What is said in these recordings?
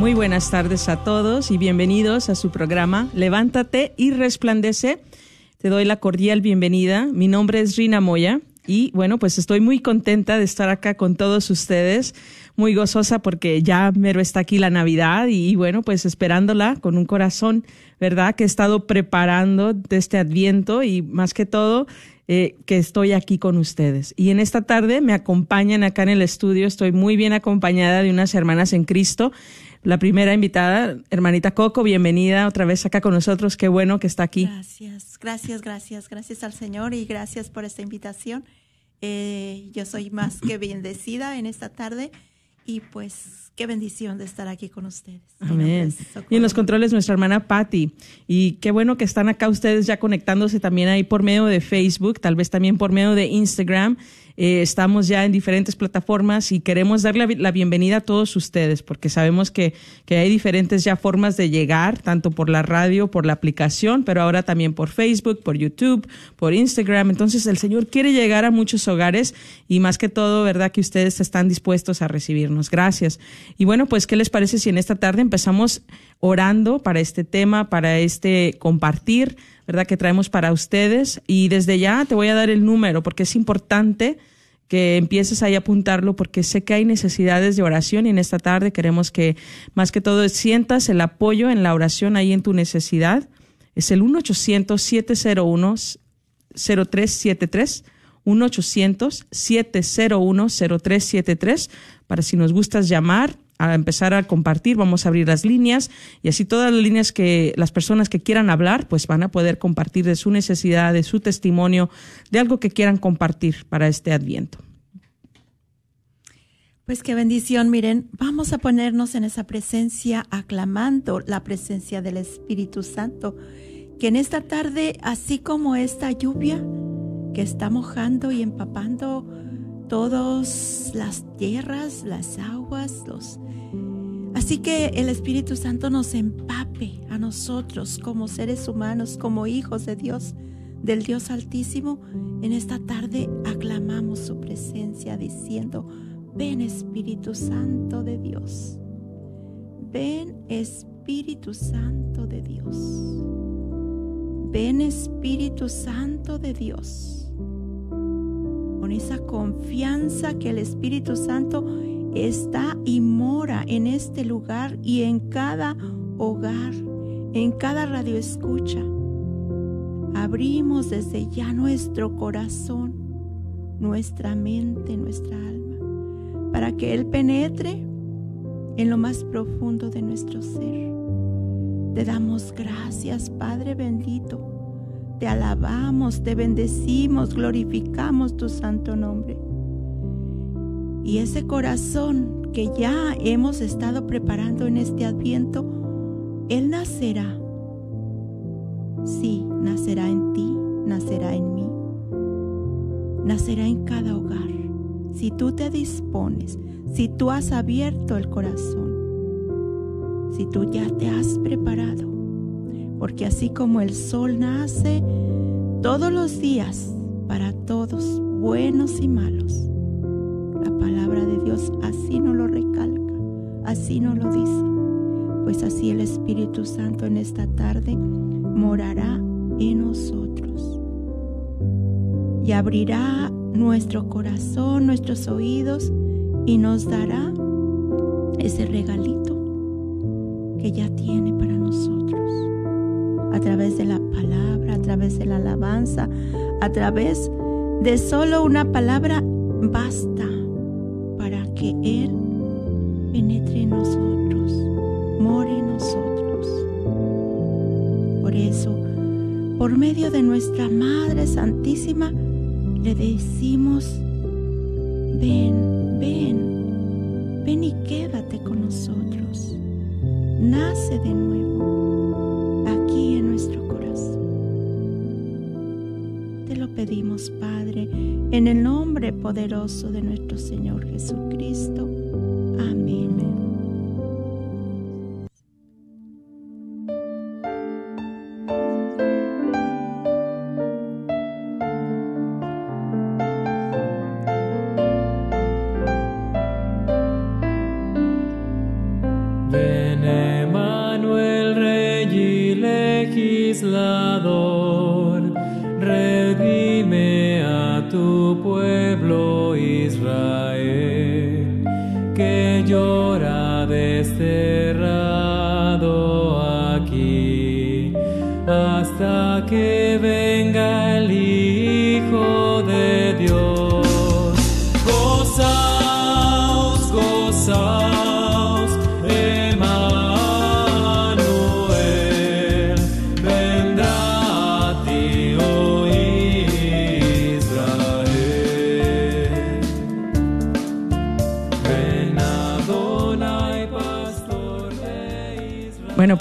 Muy buenas tardes a todos y bienvenidos a su programa Levántate y resplandece. Te doy la cordial bienvenida. Mi nombre es Rina Moya y bueno, pues estoy muy contenta de estar acá con todos ustedes, muy gozosa porque ya mero está aquí la Navidad y, bueno, pues esperándola con un corazón, ¿verdad? Que he estado preparando de este adviento y más que todo eh, que estoy aquí con ustedes. Y en esta tarde me acompañan acá en el estudio, estoy muy bien acompañada de unas hermanas en Cristo la primera invitada, hermanita Coco, bienvenida otra vez acá con nosotros. Qué bueno que está aquí. Gracias, gracias, gracias, gracias al Señor y gracias por esta invitación. Eh, yo soy más que bendecida en esta tarde y pues qué bendición de estar aquí con ustedes. Amén. Y en los controles nuestra hermana Patti. Y qué bueno que están acá ustedes ya conectándose también ahí por medio de Facebook, tal vez también por medio de Instagram. Eh, estamos ya en diferentes plataformas y queremos darle la bienvenida a todos ustedes porque sabemos que, que hay diferentes ya formas de llegar, tanto por la radio, por la aplicación, pero ahora también por Facebook, por YouTube, por Instagram. Entonces el Señor quiere llegar a muchos hogares y más que todo, ¿verdad? Que ustedes están dispuestos a recibirnos. Gracias. Y bueno, pues, ¿qué les parece si en esta tarde empezamos orando para este tema, para este compartir, ¿verdad? Que traemos para ustedes. Y desde ya te voy a dar el número porque es importante que empieces ahí a apuntarlo porque sé que hay necesidades de oración y en esta tarde queremos que más que todo sientas el apoyo en la oración ahí en tu necesidad. Es el 1-800-701-0373. 1-800-701-0373 para si nos gustas llamar a empezar a compartir, vamos a abrir las líneas y así todas las líneas que las personas que quieran hablar, pues van a poder compartir de su necesidad, de su testimonio, de algo que quieran compartir para este adviento. Pues qué bendición, miren, vamos a ponernos en esa presencia aclamando la presencia del Espíritu Santo, que en esta tarde, así como esta lluvia que está mojando y empapando todas las tierras, las aguas, los Así que el Espíritu Santo nos empape a nosotros como seres humanos, como hijos de Dios, del Dios Altísimo. En esta tarde aclamamos su presencia diciendo, ven Espíritu Santo de Dios, ven Espíritu Santo de Dios, ven Espíritu Santo de Dios. Con esa confianza que el Espíritu Santo está y mora en este lugar y en cada hogar, en cada radio escucha. Abrimos desde ya nuestro corazón, nuestra mente, nuestra alma, para que Él penetre en lo más profundo de nuestro ser. Te damos gracias, Padre bendito. Te alabamos, te bendecimos, glorificamos tu santo nombre. Y ese corazón que ya hemos estado preparando en este adviento, Él nacerá. Sí, nacerá en ti, nacerá en mí, nacerá en cada hogar. Si tú te dispones, si tú has abierto el corazón, si tú ya te has preparado, porque así como el sol nace todos los días para todos, buenos y malos, la palabra de Dios así no lo recalca, así no lo dice. Pues así el Espíritu Santo en esta tarde morará en nosotros y abrirá nuestro corazón, nuestros oídos y nos dará ese regalito que ya tiene para nosotros. A través de la palabra, a través de la alabanza, a través de solo una palabra, basta para que Él penetre en nosotros, more en nosotros. Por eso, por medio de nuestra Madre Santísima, le decimos, ven, ven, ven y quédate con nosotros. Nace de nuevo pedimos, Padre, en el nombre poderoso de nuestro Señor Jesucristo.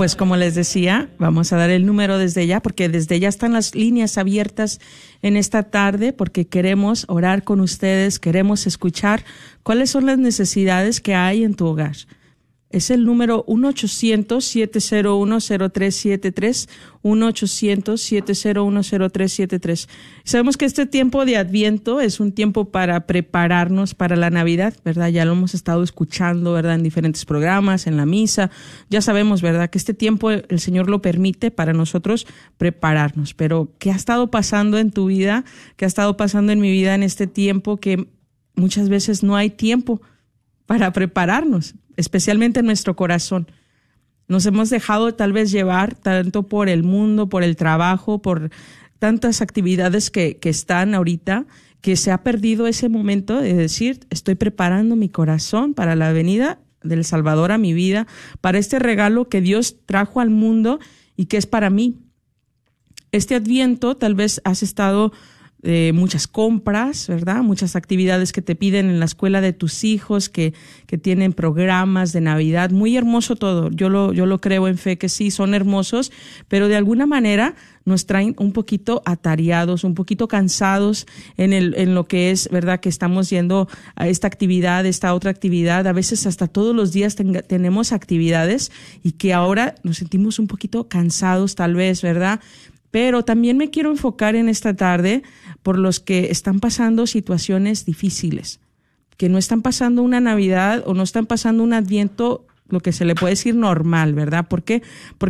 Pues como les decía, vamos a dar el número desde ya, porque desde ya están las líneas abiertas en esta tarde, porque queremos orar con ustedes, queremos escuchar cuáles son las necesidades que hay en tu hogar. Es el número 1-800-701-0373, 1-800-701-0373. Sabemos que este tiempo de Adviento es un tiempo para prepararnos para la Navidad, ¿verdad? Ya lo hemos estado escuchando, ¿verdad? En diferentes programas, en la misa. Ya sabemos, ¿verdad? Que este tiempo el Señor lo permite para nosotros prepararnos. Pero, ¿qué ha estado pasando en tu vida? ¿Qué ha estado pasando en mi vida en este tiempo que muchas veces no hay tiempo para prepararnos, especialmente en nuestro corazón? Nos hemos dejado tal vez llevar tanto por el mundo, por el trabajo, por tantas actividades que, que están ahorita, que se ha perdido ese momento de decir, estoy preparando mi corazón para la venida del Salvador a mi vida, para este regalo que Dios trajo al mundo y que es para mí. Este adviento tal vez has estado muchas compras, ¿verdad? Muchas actividades que te piden en la escuela de tus hijos, que, que tienen programas de Navidad. Muy hermoso todo. Yo lo, yo lo creo en fe que sí, son hermosos, pero de alguna manera nos traen un poquito atareados, un poquito cansados en, el, en lo que es, ¿verdad? Que estamos yendo a esta actividad, esta otra actividad. A veces hasta todos los días tenga- tenemos actividades y que ahora nos sentimos un poquito cansados tal vez, ¿verdad? Pero también me quiero enfocar en esta tarde por los que están pasando situaciones difíciles, que no están pasando una Navidad o no están pasando un Adviento, lo que se le puede decir normal, ¿verdad? Porque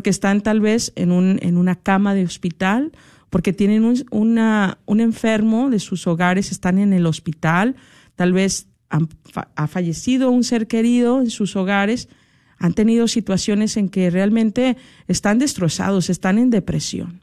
están tal vez en, un, en una cama de hospital, porque tienen un, un enfermo de sus hogares, están en el hospital, tal vez han ha fallecido un ser querido en sus hogares, han tenido situaciones en que realmente están destrozados, están en depresión.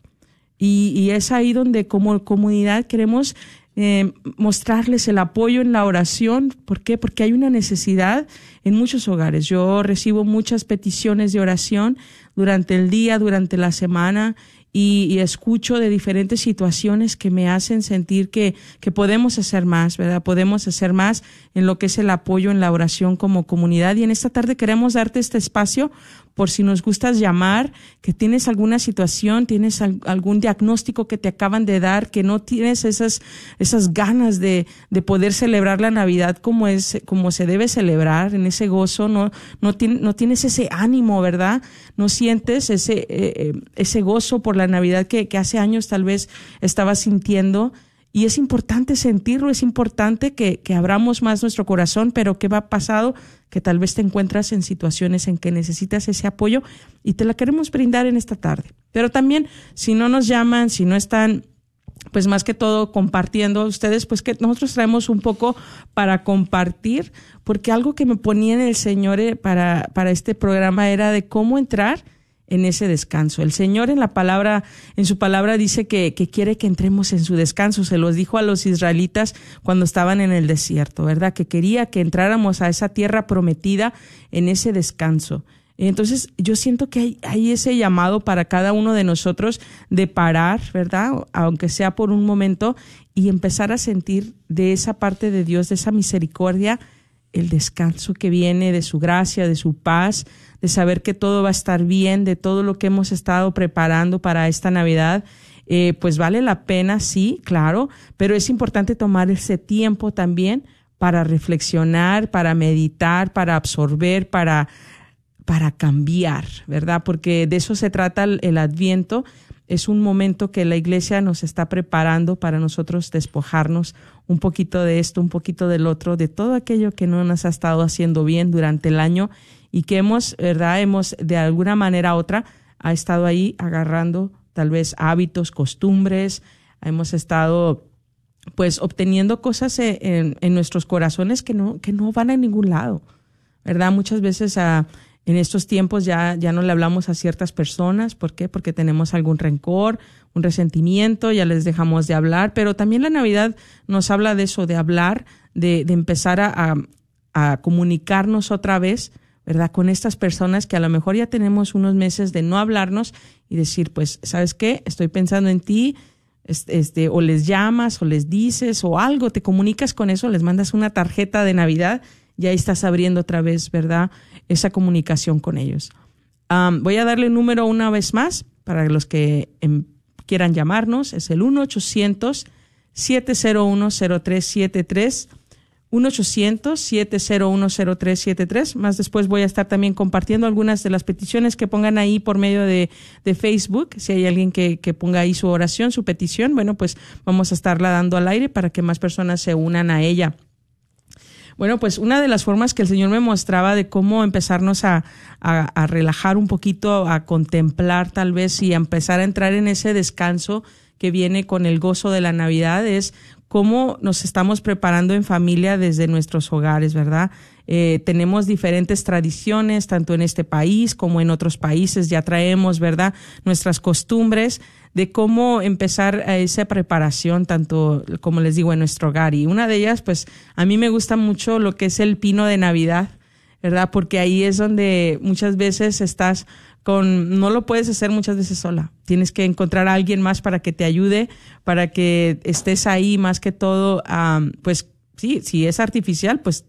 Y, y es ahí donde como comunidad queremos eh, mostrarles el apoyo en la oración. ¿Por qué? Porque hay una necesidad en muchos hogares. Yo recibo muchas peticiones de oración durante el día, durante la semana. Y, y escucho de diferentes situaciones que me hacen sentir que, que podemos hacer más, ¿verdad? Podemos hacer más en lo que es el apoyo en la oración como comunidad. Y en esta tarde queremos darte este espacio por si nos gustas llamar, que tienes alguna situación, tienes al- algún diagnóstico que te acaban de dar, que no tienes esas, esas ganas de, de poder celebrar la Navidad como es, como se debe celebrar, en ese gozo, no, no, no tienes ese ánimo, ¿verdad? No sientes ese, eh, eh, ese gozo por la Navidad que, que hace años tal vez estabas sintiendo. Y es importante sentirlo, es importante que, que abramos más nuestro corazón, pero ¿qué va pasado? Que tal vez te encuentras en situaciones en que necesitas ese apoyo y te la queremos brindar en esta tarde. Pero también, si no nos llaman, si no están pues más que todo compartiendo ustedes, pues que nosotros traemos un poco para compartir, porque algo que me ponía en el Señor eh, para, para este programa era de cómo entrar en ese descanso. El Señor en la palabra, en su palabra dice que, que quiere que entremos en su descanso. Se los dijo a los israelitas cuando estaban en el desierto, ¿verdad? Que quería que entráramos a esa tierra prometida en ese descanso. Entonces, yo siento que hay, hay ese llamado para cada uno de nosotros de parar, ¿verdad? Aunque sea por un momento, y empezar a sentir de esa parte de Dios, de esa misericordia, el descanso que viene de su gracia, de su paz, de saber que todo va a estar bien, de todo lo que hemos estado preparando para esta Navidad. Eh, pues vale la pena, sí, claro, pero es importante tomar ese tiempo también para reflexionar, para meditar, para absorber, para para cambiar, ¿verdad? Porque de eso se trata el, el adviento. Es un momento que la iglesia nos está preparando para nosotros despojarnos un poquito de esto, un poquito del otro, de todo aquello que no nos ha estado haciendo bien durante el año y que hemos, ¿verdad? Hemos de alguna manera u otra, ha estado ahí agarrando tal vez hábitos, costumbres, hemos estado pues obteniendo cosas en, en- en nuestros corazones que no, que no van a ningún lado, ¿verdad? Muchas veces a, en estos tiempos ya, ya no le hablamos a ciertas personas. ¿Por qué? Porque tenemos algún rencor, un resentimiento, ya les dejamos de hablar. Pero también la Navidad nos habla de eso, de hablar, de, de empezar a, a- comunicarnos otra vez, ¿verdad? Con estas personas que a lo mejor ya tenemos unos meses de no hablarnos y decir, pues, ¿sabes qué? Estoy pensando en ti, este, este, o les llamas, o les dices, o algo, te comunicas con eso, les mandas una tarjeta de Navidad y ahí estás abriendo otra vez, ¿verdad? Esa comunicación con ellos. Voy a darle un número una vez más para los que em, quieran llamarnos. Es el 1-800-701-0373. 1-800-701-0373. Más después voy a estar también compartiendo algunas de las peticiones que pongan ahí por medio de, de Facebook. Si hay alguien que, que ponga ahí su oración, su petición, bueno, pues vamos a estarla dando al aire para que más personas se unan a ella. Bueno, pues una de las formas que el Señor me mostraba de cómo empezarnos a, a, relajar un poquito, a contemplar tal vez y a empezar a entrar en ese descanso que viene con el gozo de la Navidad es cómo nos estamos preparando en familia desde nuestros hogares, ¿verdad? Eh, tenemos diferentes tradiciones, tanto en este país como en otros países, ya traemos, ¿verdad? Nuestras costumbres de cómo empezar a esa preparación, tanto como les digo, en nuestro hogar. Y una de ellas, pues a mí me gusta mucho lo que es el pino de Navidad, ¿verdad? Porque ahí es donde muchas veces estás con, no lo puedes hacer muchas veces sola. Tienes que encontrar a alguien más para que te ayude, para que estés ahí más que todo, am, pues sí, si es artificial, pues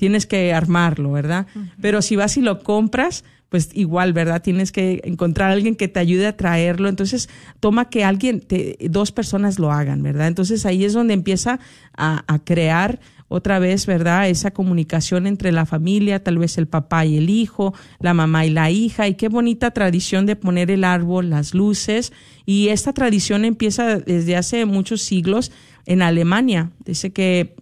tienes que armarlo, ¿verdad? Pero si vas y lo compras, pues igual, ¿verdad? Tienes que encontrar a alguien que te ayude a traerlo. Entonces, toma que alguien, te- dos personas lo hagan, ¿verdad? Entonces ahí es donde empieza a, a crear otra vez, ¿verdad? Esa comunicación entre la familia, tal vez el papá y el hijo, la mamá y la hija, y qué bonita tradición de poner el árbol, las luces. Y esta tradición empieza desde hace muchos siglos en Alemania. Dice que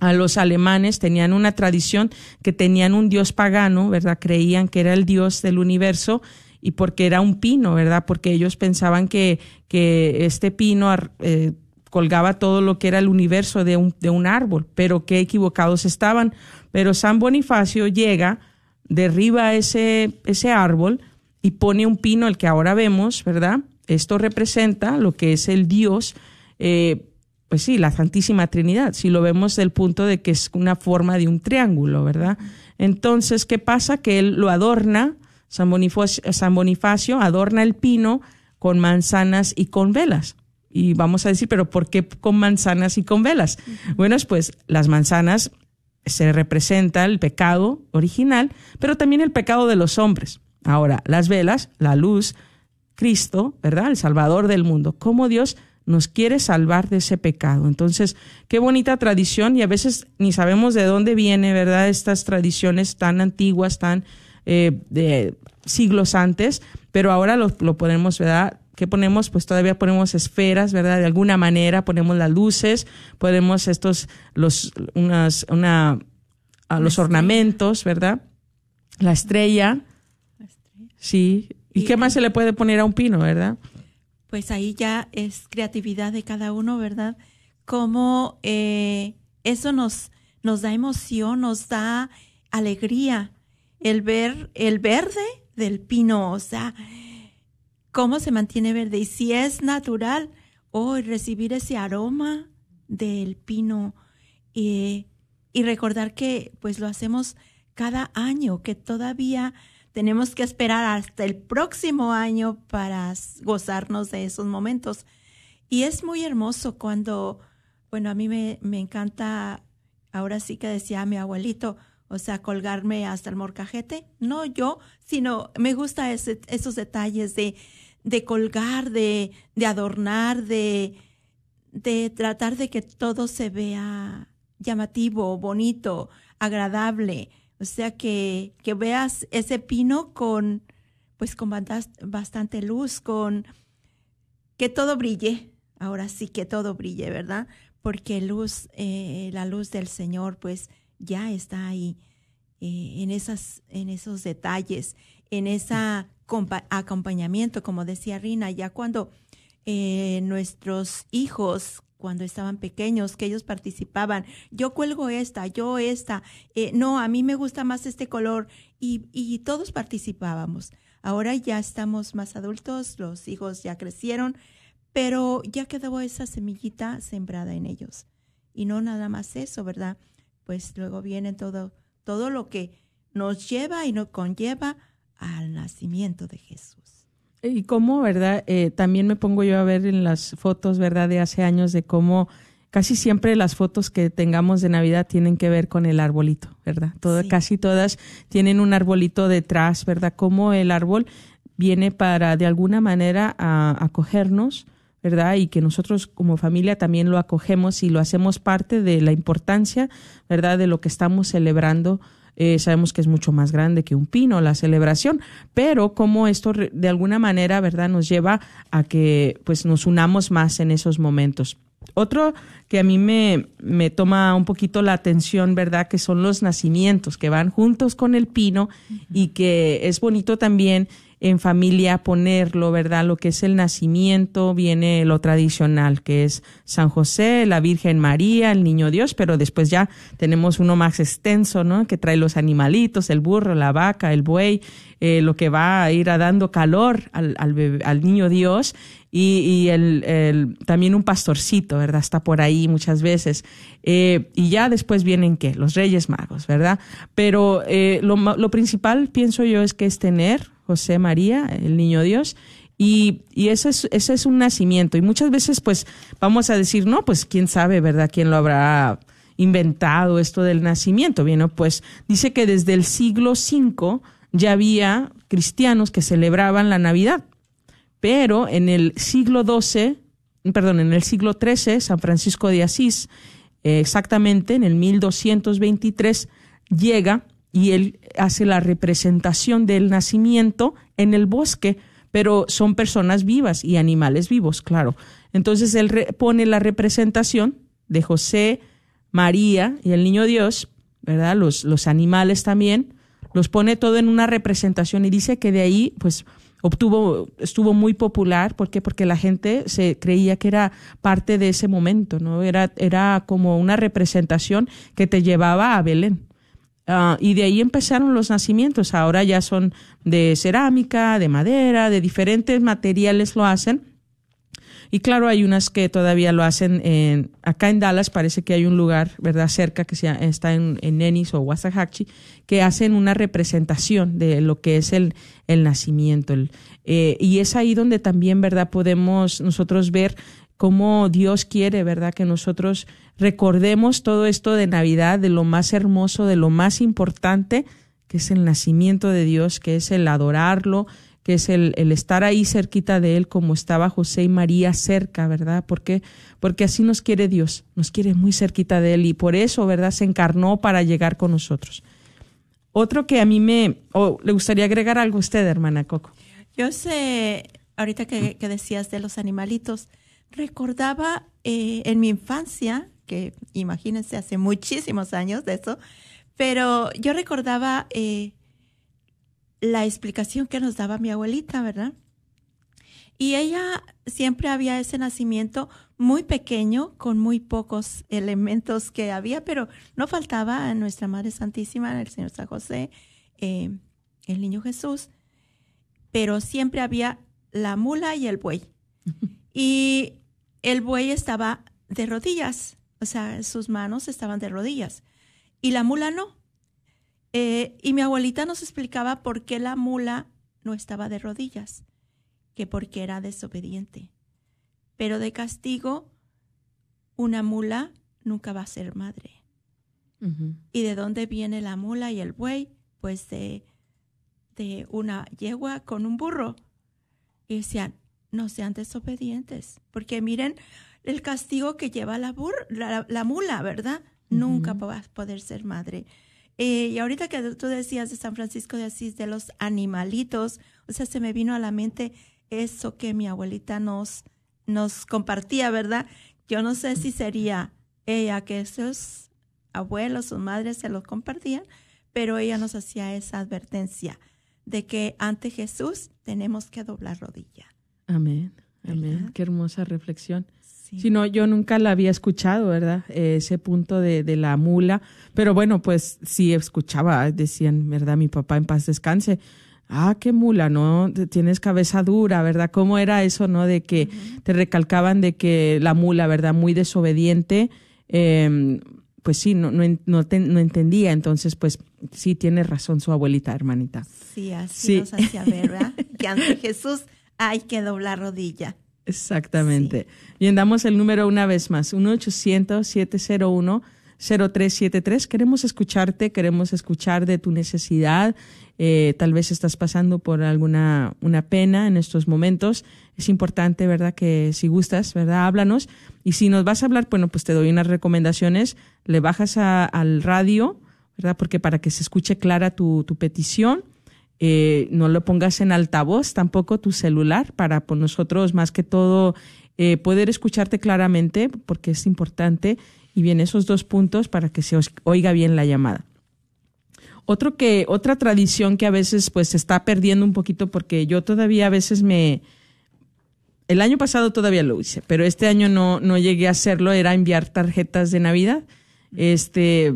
a los alemanes tenían una tradición que tenían un dios pagano, ¿verdad? Creían que era el dios del universo y porque era un pino, ¿verdad? Porque ellos pensaban que, que este pino eh, colgaba todo lo que era el universo de un, de un árbol, pero qué equivocados estaban. Pero San Bonifacio llega, derriba ese, ese árbol y pone un pino, el que ahora vemos, ¿verdad? Esto representa lo que es el dios, eh, pues sí, la Santísima Trinidad, si lo vemos del punto de que es una forma de un triángulo, ¿verdad? Entonces, ¿qué pasa? Que él lo adorna, San Bonifacio, San Bonifacio adorna el pino con manzanas y con velas. Y vamos a decir, pero ¿por qué con manzanas y con velas? Bueno, pues las manzanas se representa el pecado original, pero también el pecado de los hombres. Ahora, las velas, la luz, Cristo, ¿verdad? El Salvador del mundo. Cómo Dios nos quiere salvar de ese pecado. Entonces, qué bonita tradición y a veces ni sabemos de dónde viene, ¿verdad? Estas tradiciones tan antiguas, tan eh, de siglos antes, pero ahora lo, lo ponemos, ¿verdad? ¿Qué ponemos? Pues todavía ponemos esferas, ¿verdad? De alguna manera ponemos las luces, ponemos estos, los, unas, una, a los ornamentos, ¿verdad? La estrella, sí. ¿Y, Y- qué más se le puede poner a un pino, verdad? Pues ahí ya es creatividad de cada uno, ¿verdad? Cómo eh, eso nos, nos da emoción, nos da alegría el ver el verde del pino, o sea, cómo se mantiene verde y si es natural, hoy recibir ese aroma del pino eh, y recordar que pues lo hacemos cada año, que todavía tenemos que esperar hasta el próximo año para gozarnos de esos momentos. Y es muy hermoso cuando, bueno, a mí me, me encanta, ahora sí que decía mi abuelito, o sea, colgarme hasta el morcajete. No yo, sino me gusta ese- esos detalles de, de colgar, de, de adornar, de, de tratar de que todo se vea llamativo, bonito, agradable. O sea, que, que veas ese pino con, pues con bastante luz, con que todo brille. Ahora sí que todo brille, ¿verdad? Porque luz, eh, la luz del Señor, pues ya está ahí, eh, en esas, en esos detalles, en ese acompañamiento, como decía Rina, ya cuando eh, nuestros hijos cuando estaban pequeños, que ellos participaban, yo cuelgo esta, yo esta, eh, no, a mí me gusta más este color y, y todos participábamos. Ahora ya estamos más adultos, los hijos ya crecieron, pero ya quedó esa semillita sembrada en ellos. Y no nada más eso, ¿verdad? Pues luego viene todo, todo lo que nos lleva y nos conlleva al nacimiento de Jesús. Y cómo, ¿verdad? Eh, también me pongo yo a ver en las fotos, ¿verdad? De hace años de cómo casi siempre las fotos que tengamos de Navidad tienen que ver con el arbolito, ¿verdad? Todo, Sí. Casi todas tienen un arbolito detrás, ¿verdad? Cómo el árbol viene para de alguna manera a acogernos, ¿verdad? Y que nosotros como familia también lo acogemos y lo hacemos parte de la importancia, ¿verdad? De lo que estamos celebrando. Eh, sabemos que es mucho más grande que un pino la celebración, pero como esto de alguna manera, ¿verdad? Nos lleva a que pues nos unamos más en esos momentos. Otro que a mí me, me toma un poquito la atención, ¿verdad? Que son los nacimientos que van juntos con el pino y que es bonito también en familia ponerlo, ¿verdad? Lo que es el nacimiento, viene lo tradicional, que es San José, la Virgen María, el Niño Dios, pero después ya tenemos uno más extenso, ¿no? Que trae los animalitos, el burro, la vaca, el buey, eh, lo que va a ir a dando calor al, al, Niño Dios y, y el, el- también un pastorcito, ¿verdad? Está por ahí muchas veces. Eh, y ya después vienen, ¿qué? Los Reyes Magos, ¿verdad? Pero eh, lo, lo principal, pienso yo, es que es tener José María, el Niño Dios, y, y ese, es, es un nacimiento. Y muchas veces, pues, vamos a decir, no, pues, quién sabe, ¿verdad? ¿Quién lo habrá inventado esto del nacimiento? Bien, pues dice que desde el siglo V ya había cristianos que celebraban la Navidad pero en el siglo XII, perdón, en el siglo XIII, San Francisco de Asís, eh, exactamente en el 1223, llega y él hace la representación del nacimiento en el bosque, pero son personas vivas y animales vivos, claro. Entonces él pone la representación de José, María y el niño Dios, ¿verdad? Los, los animales también, los pone todo en una representación y dice que de ahí, pues, obtuvo, estuvo muy popular, ¿por qué? Porque la gente se creía que era parte de ese momento, ¿no? Era, era como una representación que te llevaba a Belén. Ah, y de ahí empezaron los nacimientos. Ahora ya son de cerámica, de madera, de diferentes materiales lo hacen. Y claro, hay unas que todavía lo hacen en, acá en Dallas, parece que hay un lugar, ¿verdad?, cerca que se, está en, en Ennis o Waxahachie, que hacen una representación de lo que es el, el nacimiento. Eh, y es ahí donde también, ¿verdad?, podemos nosotros ver cómo Dios quiere, ¿verdad?, que nosotros recordemos todo esto de Navidad, de lo más hermoso, de lo más importante que es el nacimiento de Dios, que es el adorarlo, que es el, estar ahí cerquita de Él como estaba José y María cerca, ¿verdad? Porque, porque así nos quiere Dios, nos quiere muy cerquita de Él y por eso, ¿verdad? Se encarnó para llegar con nosotros. Otro que a mí me, o le gustaría agregar algo a usted, hermana Coco. Yo sé, ahorita que decías de los animalitos, recordaba eh, en mi infancia, que imagínense hace muchísimos años de eso, pero yo recordaba eh, la explicación que nos daba mi abuelita, ¿verdad? Y ella siempre había ese nacimiento muy pequeño, con muy pocos elementos que había, pero no faltaba a nuestra Madre Santísima, el Señor San José, eh, el Niño Jesús, pero siempre había la mula y el buey. Y el buey estaba de rodillas, o sea, sus manos estaban de rodillas, y la mula no. Eh, y mi abuelita nos explicaba por qué la mula no estaba de rodillas, que porque era desobediente. Pero de castigo, una mula nunca va a ser madre. ¿Y de dónde viene la mula y el buey? Pues de, de una yegua con un burro. Y decían, no sean desobedientes, porque miren el castigo que lleva la, bur- la, la mula, ¿verdad? Nunca va a poder ser madre. Eh, y ahorita que tú decías de San Francisco de Asís, de los animalitos, o sea, se me vino a la mente eso que mi abuelita nos, nos compartía, ¿verdad? Yo no sé si sería ella que sus abuelos, sus madres se los compartían, pero ella nos hacía esa advertencia de que ante Jesús tenemos que doblar rodilla. Amén, amén. ¿Verdad? Qué hermosa reflexión. Sí. Si no, yo nunca la había escuchado, ¿verdad? Eh, ese punto de, de la mula. Pero bueno, pues sí escuchaba, decían, ¿verdad? Mi papá en paz descanse. Ah, qué mula, ¿no? Tienes cabeza dura, ¿verdad? ¿Cómo era eso, no? De que te recalcaban de que la mula, ¿verdad? Muy desobediente. eh, pues sí, no, no, no, te- no entendía. Entonces, pues sí tiene razón su abuelita, hermanita. Sí, así Sí. nos hacía ver, ¿verdad? que ante Jesús hay que doblar rodilla. Exactamente. Bien, damos el número una vez más, 1-800-701-0373. Queremos escucharte, queremos escuchar de tu necesidad. Eh, tal vez estás pasando por alguna una pena en estos momentos. Es importante, ¿verdad? Que si gustas, ¿verdad? Háblanos. Y si nos vas a hablar, bueno, pues te doy unas recomendaciones. Le bajas a- al radio, ¿verdad? Porque para que se escuche clara tu, tu petición. Eh, no lo pongas en altavoz tampoco tu celular para por nosotros más que todo eh, poder escucharte claramente porque es importante y bien esos dos puntos para que se oiga bien la llamada. Otro que otra tradición que a veces pues se está perdiendo un poquito porque yo todavía a veces me el año pasado todavía lo hice, pero este año no no llegué a hacerlo, era enviar tarjetas de Navidad. Este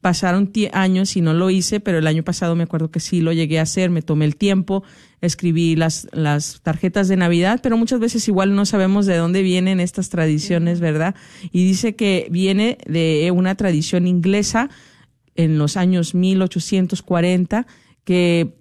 pasaron años y no lo hice, pero el año pasado me acuerdo que sí lo llegué a hacer, me tomé el tiempo, escribí las, las tarjetas de Navidad, pero muchas veces igual no sabemos de dónde vienen estas tradiciones, ¿verdad? Y dice que viene de una tradición inglesa en los años 1840, que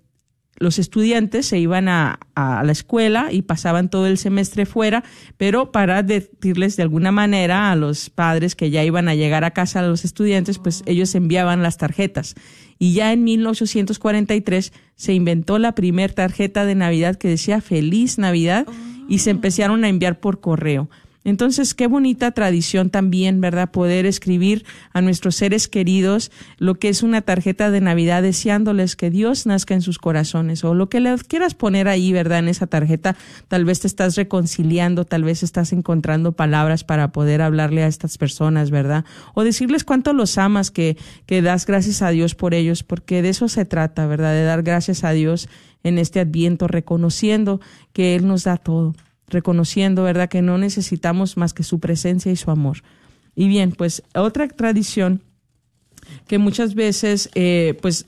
los estudiantes se iban a, a la escuela y pasaban todo el semestre fuera, pero para decirles de alguna manera a los padres que ya iban a llegar a casa a los estudiantes, pues ellos enviaban las tarjetas. Y ya en 1843 se inventó la primer tarjeta de Navidad que decía Feliz Navidad y se empezaron a enviar por correo. Entonces, qué bonita tradición también, ¿verdad? Poder escribir a nuestros seres queridos lo que es una tarjeta de Navidad deseándoles que Dios nazca en sus corazones o lo que le quieras poner ahí, ¿verdad? En esa tarjeta, tal vez te estás reconciliando, tal vez estás encontrando palabras para poder hablarle a estas personas, ¿verdad? O decirles cuánto los amas, que, que das gracias a Dios por ellos, porque de eso se trata, ¿verdad? De dar gracias a Dios en este adviento, reconociendo que Él nos da todo reconociendo, ¿verdad?, que no necesitamos más que su presencia y su amor. Y bien, pues otra tradición que muchas veces, eh, pues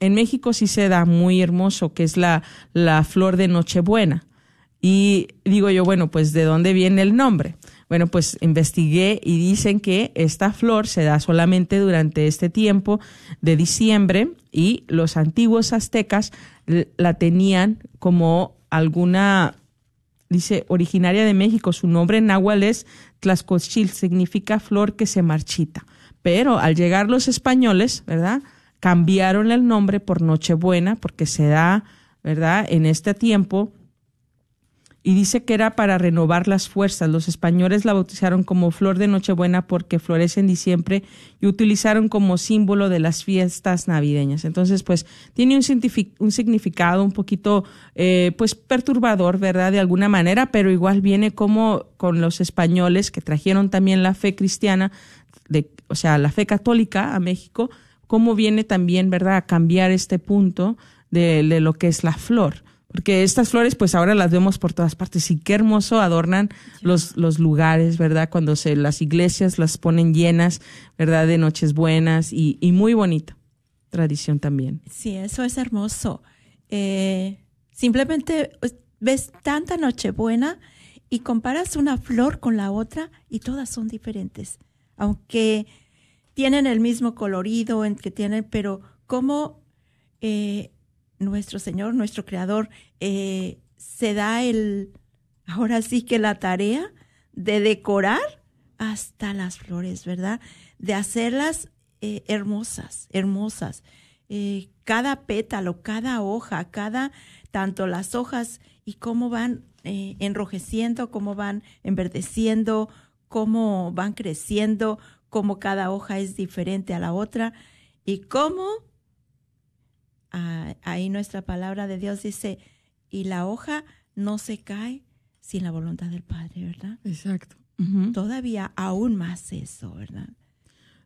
en México sí se da muy hermoso, que es la, la flor de Nochebuena. Y digo yo, bueno, pues ¿de dónde viene el nombre? Bueno, pues investigué y dicen que esta flor se da solamente durante este tiempo de diciembre y los antiguos aztecas la tenían como alguna dice, originaria de México, su nombre en náhuatl es Tlaxcochil, significa flor que se marchita. Pero al llegar los españoles, ¿verdad? cambiaron el nombre por Nochebuena porque se da, ¿verdad? En este tiempo y dice que era para renovar las fuerzas. Los españoles la bautizaron como flor de Nochebuena porque florece en diciembre y utilizaron como símbolo de las fiestas navideñas. Entonces, pues tiene un, significado un poquito, eh, pues perturbador, ¿verdad? De alguna manera, pero igual viene como con los españoles que trajeron también la fe cristiana, de, o sea, la fe católica a México, cómo viene también, ¿verdad?, a cambiar este punto de, de lo que es la flor porque estas flores pues ahora las vemos por todas partes y qué hermoso adornan los, los lugares, ¿verdad? Cuando se las iglesias las ponen llenas, ¿verdad? De noches buenas y, y muy bonita tradición también. Sí, eso es hermoso. Eh, simplemente pues, ves tanta Nochebuena y comparas una flor con la otra y todas son diferentes. Aunque tienen el mismo colorido, en que tienen, pero como eh, nuestro Señor, nuestro Creador, eh, se da el, ahora sí que la tarea de decorar hasta las flores, ¿verdad? De hacerlas eh, hermosas, hermosas. Eh, cada pétalo, cada hoja, cada, tanto las hojas y cómo van enrojeciendo, cómo van enverdeciendo, cómo van creciendo, cómo cada hoja es diferente a la otra y cómo ah, ahí nuestra palabra de Dios dice, y la hoja no se cae sin la voluntad del Padre, ¿verdad? Exacto. Todavía aún más eso, ¿verdad?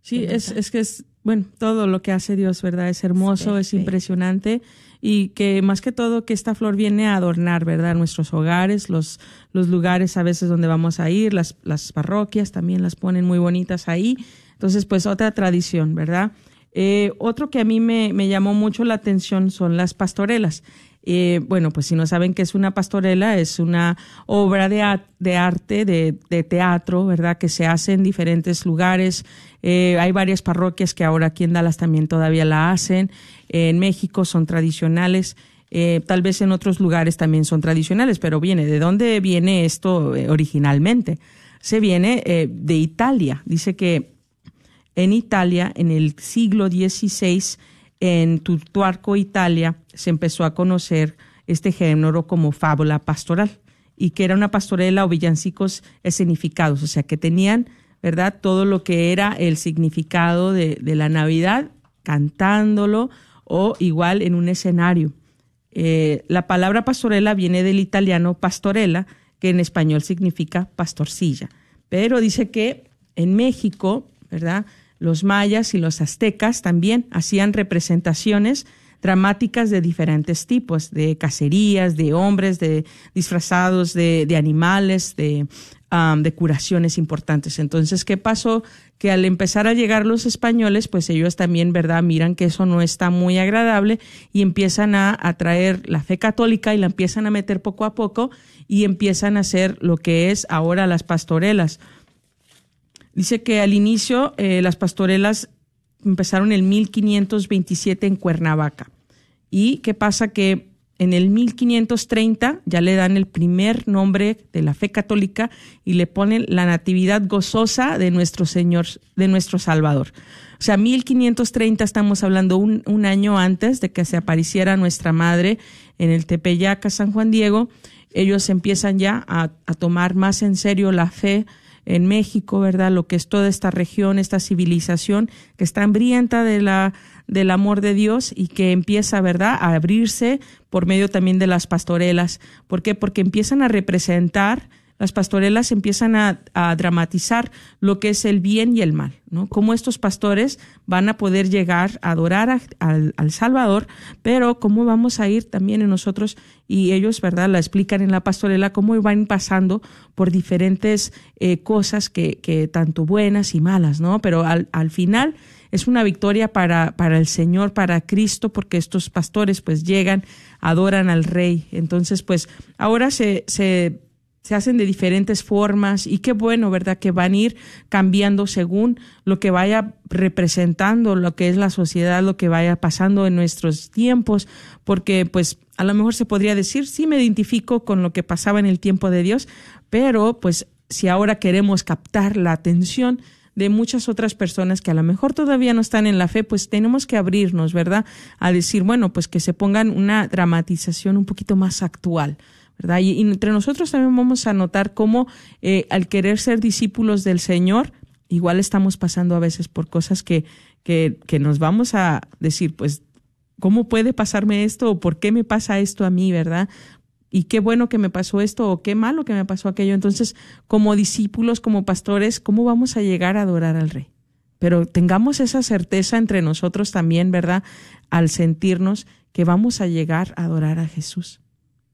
Sí, es, es que es, bueno, todo lo que hace Dios, ¿verdad? Es hermoso, es Perfecto. impresionante y que más que todo que esta flor viene a adornar, ¿verdad? Nuestros hogares, los, los lugares a veces donde vamos a ir, las, las parroquias también las ponen muy bonitas ahí. Entonces, pues otra tradición, ¿verdad? Eh, otro que a mí me, llamó mucho la atención son las pastorelas. Eh, bueno, pues si no saben qué es una pastorela, es una obra de, arte, de, teatro, ¿verdad? Que se hace en diferentes lugares. Eh, hay varias parroquias que ahora aquí en Dallas también todavía la hacen. en México son tradicionales. Tal vez en otros lugares también son tradicionales, pero viene, ¿de dónde viene esto originalmente? Se viene de Italia. Dice que en Italia, en el siglo XVI, en Turtuarco, Italia, se empezó a conocer este género como fábula pastoral y que era una pastorela o villancicos escenificados, o sea, que tenían, ¿verdad?, todo lo que era el significado de, la Navidad, cantándolo o igual en un escenario. Eh, la palabra pastorela viene del italiano pastorela, que en español significa pastorcilla. Pero dice que en México, ¿verdad? Los mayas y los aztecas también hacían representaciones dramáticas de diferentes tipos, de cacerías, de hombres, de disfrazados de, animales, de, um, de curaciones importantes. Entonces, ¿qué pasó? Que al empezar a llegar los españoles, pues ellos también, ¿verdad? Miran que eso no está muy agradable y empiezan a, a traer la fe católica y la empiezan a meter poco a poco y empiezan a hacer lo que es ahora las pastorelas. Dice que al inicio eh, las pastorelas empezaron en 1527 en Cuernavaca. ¿Y qué pasa? Que en el 1530 ya le dan el primer nombre de la fe católica y le ponen la natividad gozosa de nuestro Señor, de nuestro Salvador. O sea, 1530 estamos hablando un, un año antes de que se apareciera nuestra madre en el Tepeyac, San Juan Diego. Ellos empiezan ya a, a tomar más en serio la fe en México, ¿verdad? Lo que es toda esta región, esta civilización que está hambrienta de la, del amor de Dios y que empieza, ¿verdad?, a abrirse por medio también de las pastorelas. ¿Por qué? Porque empiezan a representar, las pastorelas empiezan a, dramatizar lo que es el bien y el mal, ¿no? Cómo estos pastores van a poder llegar a adorar al, al Salvador, pero cómo vamos a ir también en nosotros y ellos, ¿verdad?, la explican en la pastorela, cómo van pasando por diferentes eh, cosas que, que tanto buenas y malas, ¿no? Pero al, al final es una victoria para, para el Señor, para Cristo, porque estos pastores pues llegan, adoran al Rey. Entonces, pues ahora se, se hacen de diferentes formas y qué bueno, ¿verdad? Que van a ir cambiando según lo que vaya representando, lo que es la sociedad, lo que vaya pasando en nuestros tiempos, porque pues a lo mejor se podría decir, sí me identifico con lo que pasaba en el tiempo de Dios, pero pues si ahora queremos captar la atención de muchas otras personas que a lo mejor todavía no están en la fe, pues tenemos que abrirnos, ¿verdad? A decir, bueno, pues que se pongan una dramatización un poquito más actual. ¿Verdad? Y, entre nosotros también vamos a notar cómo eh, al querer ser discípulos del Señor, igual estamos pasando a veces por cosas que, que, que nos vamos a decir, pues, ¿cómo puede pasarme esto? ¿O por qué me pasa esto a mí, verdad? Y qué bueno que me pasó esto o qué malo que me pasó aquello. Entonces, como discípulos, como pastores, ¿cómo vamos a llegar a adorar al Rey? Pero tengamos esa certeza entre nosotros también, ¿verdad? Al sentirnos que vamos a llegar a adorar a Jesús.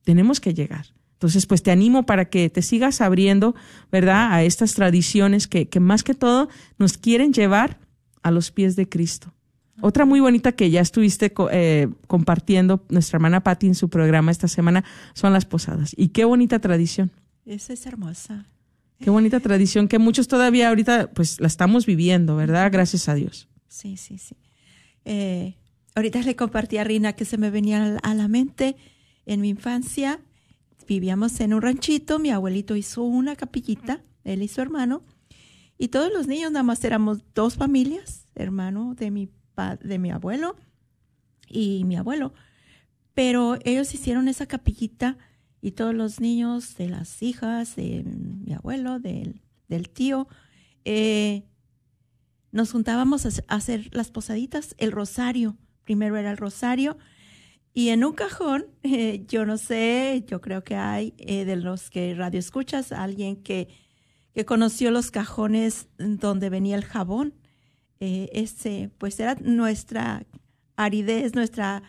Tenemos que llegar. Entonces, pues te animo para que te sigas abriendo, ¿verdad? A estas tradiciones que, que más que todo nos quieren llevar a los pies de Cristo. Otra muy bonita que ya estuviste co- eh, compartiendo nuestra hermana Patti en su programa esta semana son las posadas. Y qué bonita tradición. Esa es hermosa. Qué bonita tradición que muchos todavía ahorita pues la estamos viviendo, ¿verdad? Gracias a Dios. Sí, sí, sí. Eh, ahorita le compartí a Rina que se me venía a la mente en mi infancia. Vivíamos en un ranchito, mi abuelito hizo una capillita, él y su hermano, y todos los niños nada más éramos dos familias, hermano de mi, de mi abuelo y mi abuelo. Pero ellos hicieron esa capillita y todos los niños de las hijas de mi abuelo, del, del tío, eh, nos juntábamos a hacer las posaditas, el rosario. Primero era el rosario. Y en un cajón, eh, yo no sé, yo creo que hay eh, de los que radio escuchas, alguien que, que conoció los cajones donde venía el jabón. Eh, ese, pues era nuestra aridez, nuestra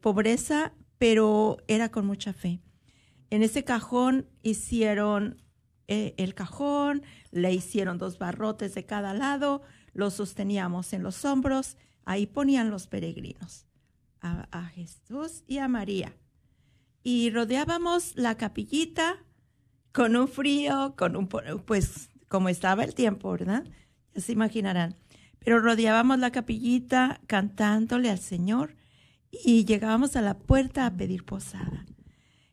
pobreza, pero era con mucha fe. En ese cajón hicieron el cajón, le hicieron dos barrotes de cada lado, los sosteníamos en los hombros, ahí ponían los peregrinos, a, Jesús y a María. Y rodeábamos la capillita con un frío, con un, pues como estaba el tiempo, ¿verdad? Ya se imaginarán. Pero rodeábamos la capillita cantándole al Señor y llegábamos a la puerta a pedir posada.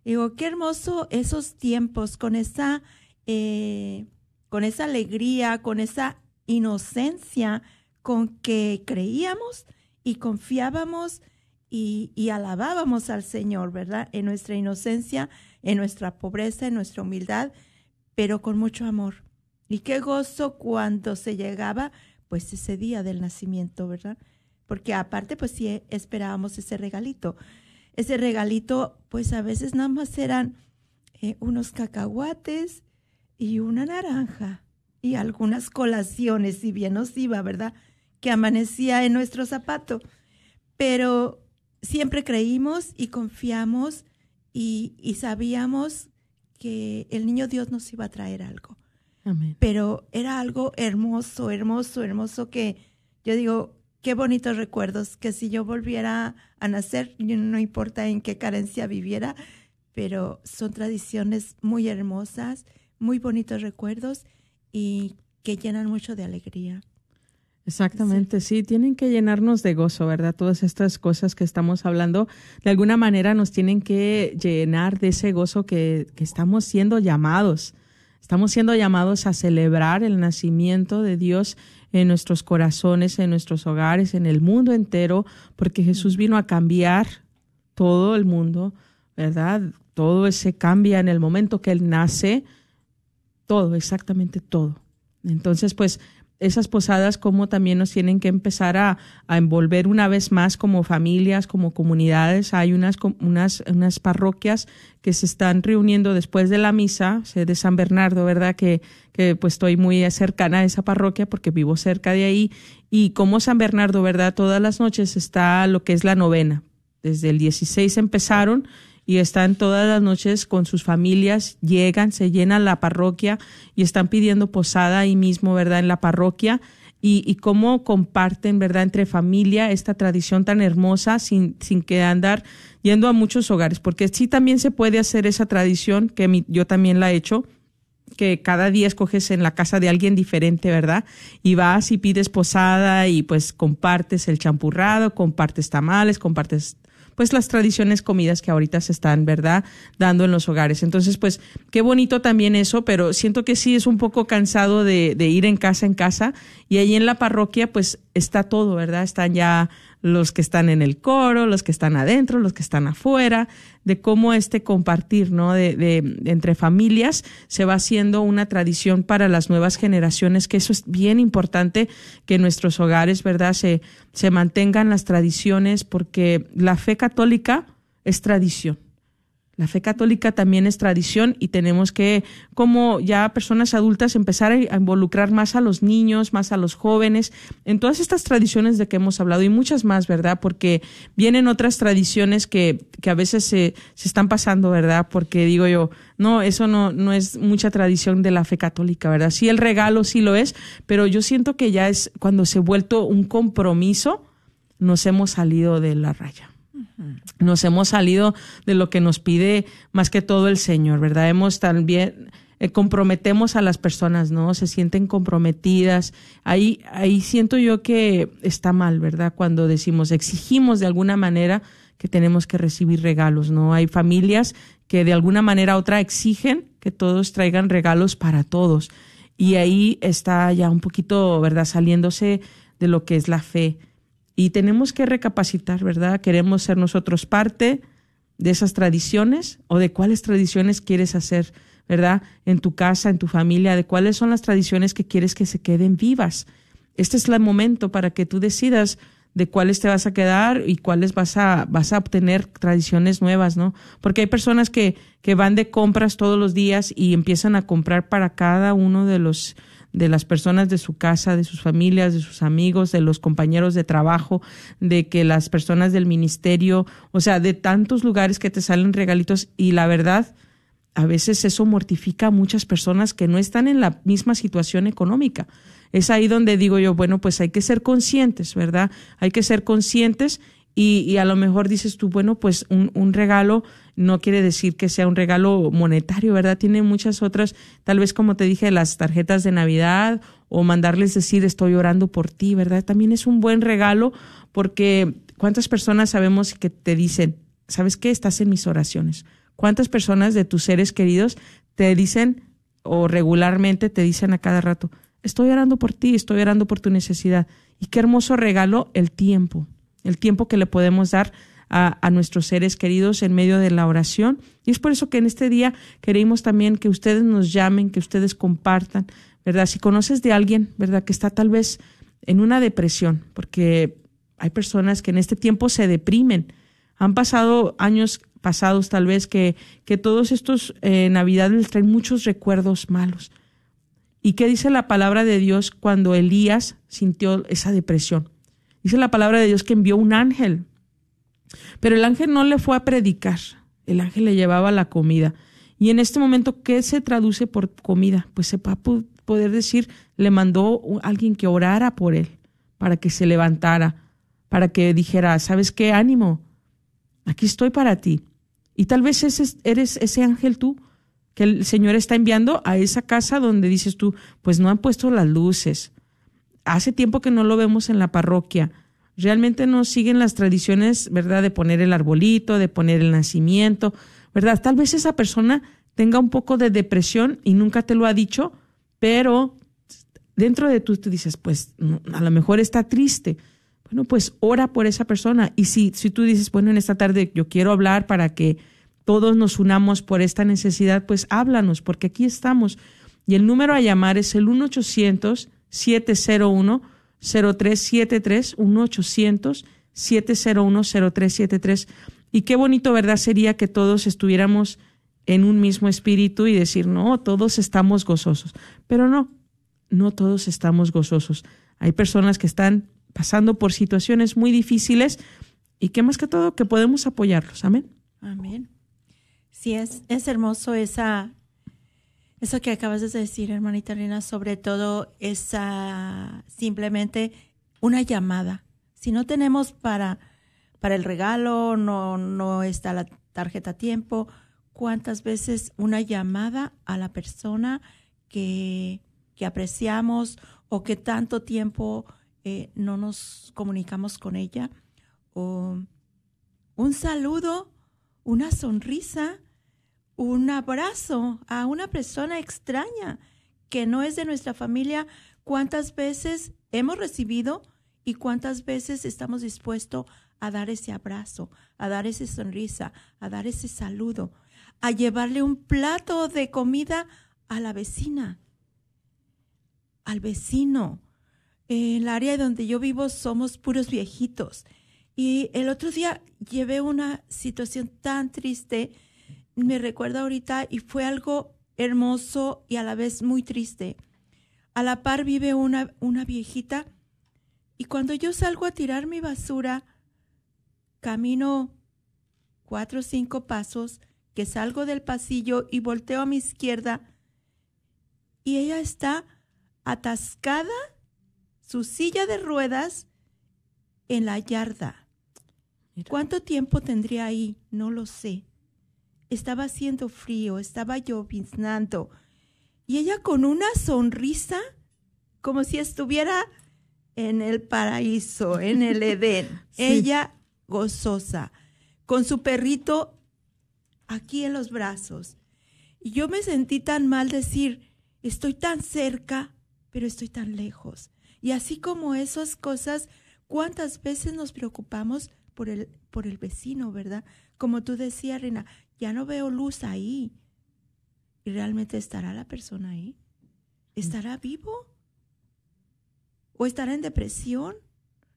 Digo, qué hermoso esos tiempos con esa, eh, con esa alegría, con esa inocencia con que creíamos y confiábamos y, alabábamos al Señor, ¿verdad? En nuestra inocencia, en nuestra pobreza, en nuestra humildad, pero con mucho amor. Y qué gozo cuando se llegaba, pues, ese día del nacimiento, ¿verdad? Porque aparte, pues sí, esperábamos ese regalito ese regalito, pues a veces nada más eran eh, unos cacahuates y una naranja y algunas colaciones, si bien nos iba, ¿verdad? Que amanecía en nuestro zapato. Pero siempre creímos y confiamos y, y sabíamos que el niño Dios nos iba a traer algo. Amén. Pero era algo hermoso, hermoso, hermoso que yo digo, qué bonitos recuerdos, que si yo volviera a nacer, no importa en qué carencia viviera, pero son tradiciones muy hermosas, muy bonitos recuerdos y que llenan mucho de alegría. Exactamente, sí. tienen que llenarnos de gozo, ¿verdad? Todas estas cosas que estamos hablando, de alguna manera nos tienen que llenar de ese gozo que, que estamos siendo llamados. Estamos siendo llamados a celebrar el nacimiento de Dios en nuestros corazones, en nuestros hogares, en el mundo entero, porque Jesús vino a cambiar todo el mundo, ¿verdad? Todo se cambia en el momento que Él nace, todo, exactamente todo. Entonces, pues esas posadas como también nos tienen que empezar a, a envolver una vez más como familias, como comunidades. Hay unas, unas, unas parroquias que se están reuniendo después de la misa, de San Bernardo, ¿verdad? Que, que pues estoy muy cercana a esa parroquia porque vivo cerca de ahí. Y como San Bernardo, ¿verdad? Todas las noches está lo que es la novena. Desde el 16 empezaron y están todas las noches con sus familias, llegan, se llena la parroquia y están pidiendo posada ahí mismo, ¿verdad? En la parroquia y, y cómo comparten, ¿verdad? Entre familia esta tradición tan hermosa sin, sin que andar yendo a muchos hogares, porque sí también se puede hacer esa tradición, que yo también la he hecho, que cada día escoges en la casa de alguien diferente, ¿verdad? Y vas y pides posada y pues compartes el champurrado, compartes tamales, compartes pues las tradiciones comidas que ahorita se están, ¿verdad? Dando en los hogares. Entonces, pues qué bonito también eso, pero siento que sí es un poco cansado de, de ir en casa en casa y ahí en la parroquia pues está todo, ¿verdad? Están ya los que están en el coro, los que están adentro, los que están afuera, de cómo este compartir, ¿no? De, de, entre familias se va haciendo una tradición para las nuevas generaciones, que eso es bien importante que en nuestros hogares, ¿verdad? Se, se mantengan las tradiciones porque la fe católica es tradición. La fe católica también es tradición y tenemos que, como ya personas adultas, empezar a involucrar más a los niños, más a los jóvenes, en todas estas tradiciones de que hemos hablado y muchas más, ¿verdad? Porque vienen otras tradiciones que, que a veces se, se están pasando, ¿verdad? Porque digo yo, no, eso no, no es mucha tradición de la fe católica, ¿verdad? Sí, el regalo sí lo es, pero yo siento que ya es cuando se ha vuelto un compromiso, nos hemos salido de la raya. Nos hemos salido de lo que nos pide más que todo el Señor, ¿verdad? Hemos también eh, comprometemos a las personas, ¿no? Se sienten comprometidas. Ahí, ahí siento yo que está mal, ¿verdad? Cuando decimos, exigimos de alguna manera que tenemos que recibir regalos, ¿no? Hay familias que de alguna manera u otra exigen que todos traigan regalos para todos. Y ahí está ya un poquito, ¿verdad? Saliéndose de lo que es la fe. Y tenemos que recapacitar, ¿verdad? ¿Queremos ser nosotros parte de esas tradiciones o de cuáles tradiciones quieres hacer, ¿verdad? En tu casa, en tu familia, de cuáles son las tradiciones que quieres que se queden vivas. Este es el momento para que tú decidas de cuáles te vas a quedar y cuáles vas a, vas a obtener tradiciones nuevas, ¿no? Porque hay personas que, que van de compras todos los días y empiezan a comprar para cada uno de los, de las personas de su casa, de sus familias, de sus amigos, de los compañeros de trabajo, de que las personas del ministerio, o sea, de tantos lugares que te salen regalitos y la verdad, a veces eso mortifica a muchas personas que no están en la misma situación económica. Es ahí donde digo yo, bueno, pues hay que ser conscientes, ¿verdad? Hay que ser conscientes y, y a lo mejor dices tú, bueno, pues un, un regalo no quiere decir que sea un regalo monetario, ¿verdad? Tiene muchas otras, tal vez como te dije, las tarjetas de Navidad o mandarles decir estoy orando por ti, ¿verdad? También es un buen regalo porque cuántas personas sabemos que te dicen, ¿sabes qué? Estás en mis oraciones. ¿Cuántas personas de tus seres queridos te dicen o regularmente te dicen a cada rato, estoy orando por ti, estoy orando por tu necesidad? Y qué hermoso regalo el tiempo, el tiempo que le podemos dar a, a, nuestros seres queridos en medio de la oración. Y es por eso que en este día queremos también que ustedes nos llamen, que ustedes compartan, ¿verdad? Si conoces de alguien, ¿verdad? Que está tal vez en una depresión, porque hay personas que en este tiempo se deprimen. Han pasado años pasados tal vez que, que todos estos eh, navidades les traen muchos recuerdos malos. ¿Y qué dice la palabra de Dios cuando Elías sintió esa depresión? Dice la palabra de Dios que envió un ángel pero el ángel no le fue a predicar, el ángel le llevaba la comida. Y en este momento, ¿qué se traduce por comida? Pues se va a poder decir, le mandó alguien que orara por él, para que se levantara, para que dijera, ¿sabes qué? Ánimo, aquí estoy para ti. Y tal vez eres ese ángel tú, que el Señor está enviando a esa casa donde dices tú, pues no han puesto las luces. Hace tiempo que no lo vemos en la parroquia realmente no siguen las tradiciones, ¿verdad? De poner el arbolito, de poner el nacimiento, ¿verdad? Tal vez esa persona tenga un poco de depresión y nunca te lo ha dicho, pero dentro de tú tú dices, pues a lo mejor está triste. Bueno, pues ora por esa persona. Y si, si tú dices, bueno, en esta tarde yo quiero hablar para que todos nos unamos por esta necesidad, pues háblanos, porque aquí estamos. Y el número a llamar es el 1 800 701 0373 1-800 701 0373 y qué bonito, ¿verdad? Sería que todos estuviéramos en un mismo espíritu y decir, no, todos estamos gozosos. Pero no, no todos estamos gozosos. Hay personas que están pasando por situaciones muy difíciles y que más que todo que podemos apoyarlos. Amén. Amén. Sí, es, es hermoso esa, eso que acabas de decir, hermanita Lina, sobre todo esa simplemente una llamada. Si no tenemos para, para el regalo, no, no está la tarjeta a tiempo, ¿cuántas veces una llamada a la persona que, que apreciamos o que tanto tiempo eh, no nos comunicamos con ella? O un saludo, una sonrisa, un abrazo a una persona extraña que no es de nuestra familia. ¿Cuántas veces hemos recibido y cuántas veces estamos dispuestos a dar ese abrazo, a dar esa sonrisa, a dar ese saludo, a llevarle un plato de comida a la vecina, al vecino? En el área donde yo vivo somos puros viejitos. Y el otro día llevé una situación tan triste, me recuerda ahorita, y fue algo hermoso y a la vez muy triste. A la par vive una, una viejita y cuando yo salgo a tirar mi basura, camino cuatro o cinco pasos, que salgo del pasillo y volteo a mi izquierda y ella está atascada, su silla de ruedas, en la yarda. ¿Cuánto tiempo tendría ahí? No lo sé. Estaba haciendo frío, estaba lloviznando. Y ella con una sonrisa, como si estuviera en el paraíso, en el Edén. Ella gozosa, con su perrito aquí en los brazos. Y yo me sentí tan mal decir, estoy tan cerca, pero estoy tan lejos. Y así como esas cosas, ¿cuántas veces nos preocupamos por el, por el vecino, verdad? Como tú decías, Reina, ya no veo luz ahí. ¿Y realmente estará la persona ahí? ¿Estará vivo? ¿O estará en depresión?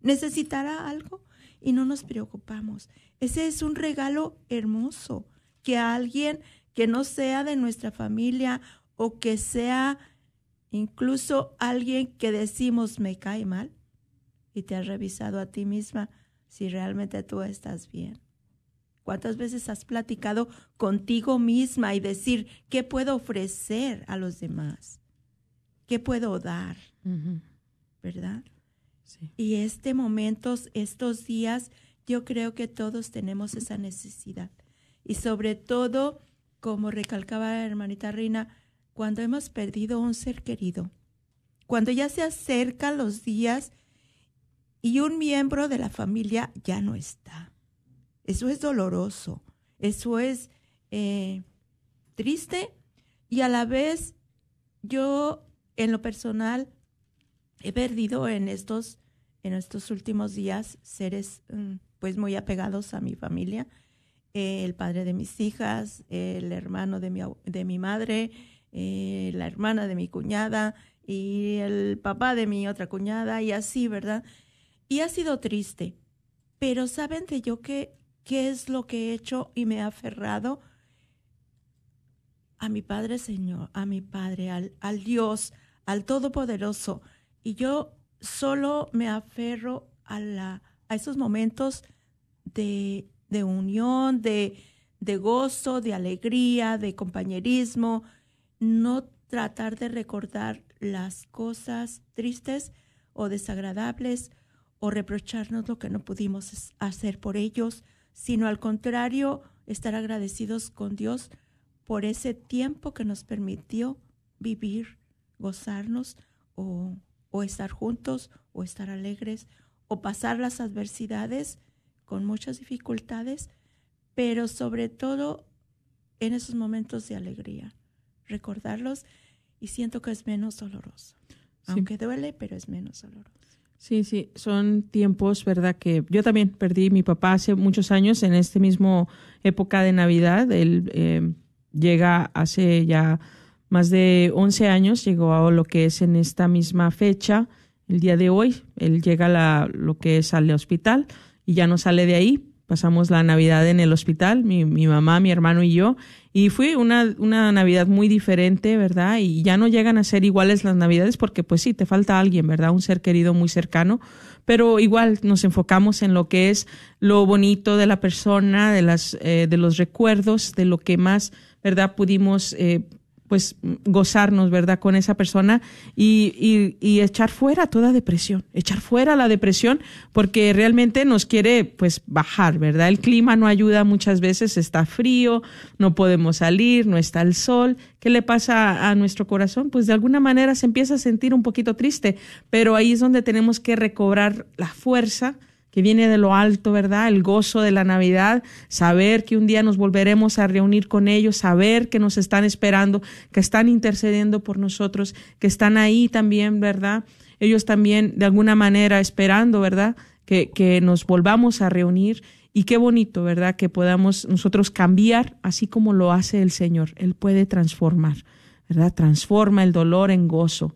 ¿Necesitará algo? Y no nos preocupamos. Ese es un regalo hermoso que alguien que no sea de nuestra familia o que sea incluso alguien que decimos me cae mal y te has revisado a ti misma si realmente tú estás bien. ¿Cuántas veces has platicado contigo misma y decir, ¿qué puedo ofrecer a los demás? ¿Qué puedo dar? ¿Verdad? Sí. Y este momento, estos días, yo creo que todos tenemos esa necesidad. Y sobre todo, como recalcaba la hermanita Reina, cuando hemos perdido un ser querido, cuando ya se acercan los días y un miembro de la familia ya no está. Eso es doloroso, eso es eh, triste. Y a la vez yo en lo personal he perdido en estos en estos últimos días seres mm, pues muy apegados a mi familia. El padre de mis hijas el hermano de mi de mi madre eh, la hermana de mi cuñada y el papá de mi otra cuñada y así verdad y ha sido triste. Pero saben de yo qué qué es lo que he hecho y me he aferrado a mi Padre Señor, a mi Padre, al, al Dios, al Todopoderoso. Y yo solo me aferro a, la, a esos momentos de, de unión, de, de gozo, de alegría, de compañerismo. No tratar de recordar las cosas tristes o desagradables o reprocharnos lo que no pudimos hacer por ellos, sino al contrario, estar agradecidos con Dios por ese tiempo que nos permitió vivir, gozarnos o, o estar juntos o estar alegres o pasar las adversidades con muchas dificultades, pero sobre todo en esos momentos de alegría, recordarlos y siento que es menos doloroso. Sí. Aunque duele, pero es menos doloroso. Sí, sí, son tiempos, ¿verdad? Que yo también perdí mi papá hace muchos años en este mismo época de Navidad. Él eh, llega hace ya más de 11 años, llegó a lo que es en esta misma fecha, el día de hoy. Él llega a la, lo que es al hospital y ya no sale de ahí. Pasamos la Navidad en el hospital, mi, mi mamá, mi hermano y yo. Y fue una, una Navidad muy diferente, ¿verdad? Y ya no llegan a ser iguales las Navidades porque pues sí, te falta alguien, ¿verdad? Un ser querido muy cercano. Pero igual nos enfocamos en lo que es lo bonito de la persona, de, las, eh, de los recuerdos, de lo que más, ¿verdad? Pudimos eh, pues gozarnos, ¿verdad? Con esa persona y, y, echar fuera toda depresión, echar fuera la depresión porque realmente nos quiere pues bajar, ¿verdad? El clima no ayuda muchas veces, está frío, no podemos salir, no está el sol. ¿Qué le pasa a nuestro corazón? Pues de alguna manera se empieza a sentir un poquito triste, pero ahí es donde tenemos que recobrar la fuerza que viene de lo alto, ¿verdad? El gozo de la Navidad, saber que un día nos volveremos a reunir con ellos, saber que nos están esperando, que están intercediendo por nosotros, que están ahí también, ¿verdad? Ellos también de alguna manera esperando, ¿verdad? Que, que nos volvamos a reunir. Y qué bonito, ¿verdad? Que podamos nosotros cambiar así como lo hace el Señor. Él puede transformar, ¿verdad? Transforma el dolor en gozo.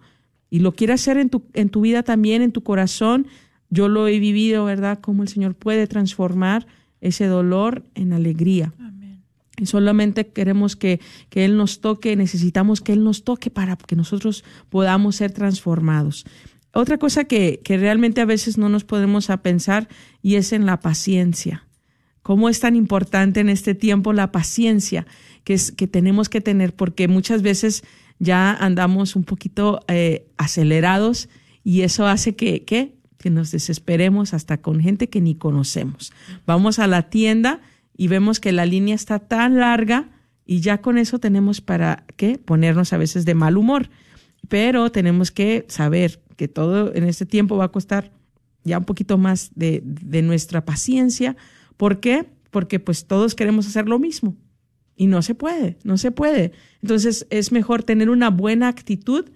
Y lo quiere hacer en tu, en tu vida también, en tu corazón. Yo lo he vivido, ¿verdad? Cómo el Señor puede transformar ese dolor en alegría. Y solamente queremos que, que Él nos toque, necesitamos que Él nos toque para que nosotros podamos ser transformados. Otra cosa que, que realmente a veces no nos podemos a pensar y es en la paciencia. ¿Cómo es tan importante en este tiempo la paciencia que, es, que tenemos que tener? Porque muchas veces ya andamos un poquito eh, acelerados y eso hace que, que, que nos desesperemos hasta con gente que ni conocemos. Vamos a la tienda y vemos que la línea está tan larga y ya con eso tenemos para qué ponernos a veces de mal humor. Pero tenemos que saber que todo en este tiempo va a costar ya un poquito más de, de nuestra paciencia. ¿Por qué? Porque pues todos queremos hacer lo mismo y no se puede, no se puede. Entonces es mejor tener una buena actitud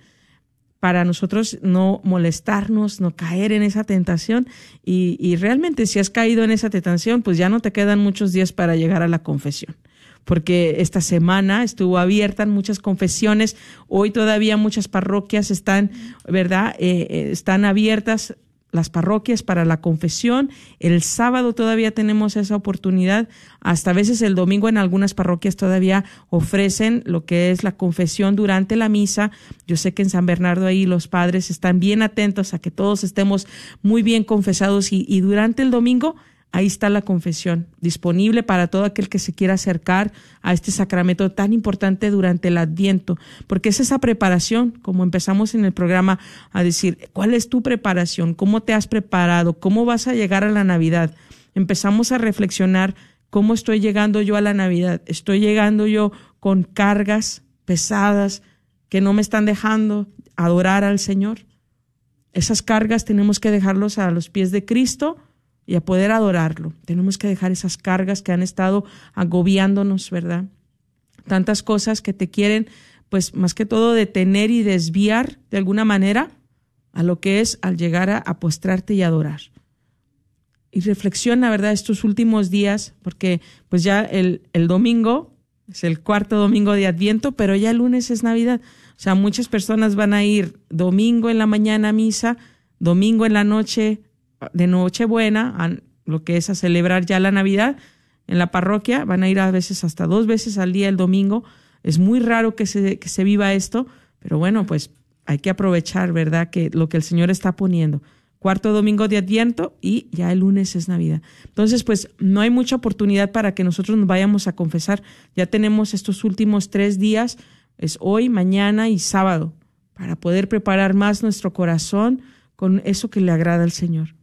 para nosotros no molestarnos, no caer en esa tentación. Y, y, realmente si has caído en esa tentación, pues ya no te quedan muchos días para llegar a la confesión. Porque esta semana estuvo abierta en muchas confesiones, hoy todavía muchas parroquias están, ¿verdad? Eh, están abiertas las parroquias para la confesión. El sábado todavía tenemos esa oportunidad. Hasta a veces el domingo en algunas parroquias todavía ofrecen lo que es la confesión durante la misa. Yo sé que en San Bernardo ahí los padres están bien atentos a que todos estemos muy bien confesados y, y durante el domingo Ahí está la confesión, disponible para todo aquel que se quiera acercar a este sacramento tan importante durante el adviento, porque es esa preparación, como empezamos en el programa a decir, ¿cuál es tu preparación? ¿Cómo te has preparado? ¿Cómo vas a llegar a la Navidad? Empezamos a reflexionar, ¿cómo estoy llegando yo a la Navidad? ¿Estoy llegando yo con cargas pesadas que no me están dejando adorar al Señor? Esas cargas tenemos que dejarlos a los pies de Cristo y a poder adorarlo. Tenemos que dejar esas cargas que han estado agobiándonos, ¿verdad? Tantas cosas que te quieren, pues más que todo, detener y desviar de alguna manera a lo que es al llegar a, postrarte y adorar. Y reflexiona, ¿verdad?, estos últimos días, porque pues ya el, el domingo es el cuarto domingo de Adviento, pero ya el lunes es Navidad. O sea, muchas personas van a ir domingo en la mañana a misa, domingo en la noche de Nochebuena, a lo que es a celebrar ya la Navidad en la parroquia, van a ir a veces hasta dos veces al día el domingo. Es muy raro que se, que se viva esto, pero bueno, pues hay que aprovechar, ¿verdad? Que lo que el Señor está poniendo. Cuarto domingo de Adviento y ya el lunes es Navidad. Entonces, pues no hay mucha oportunidad para que nosotros nos vayamos a confesar. Ya tenemos estos últimos tres días, es hoy, mañana y sábado, para poder preparar más nuestro corazón con eso que le agrada al Señor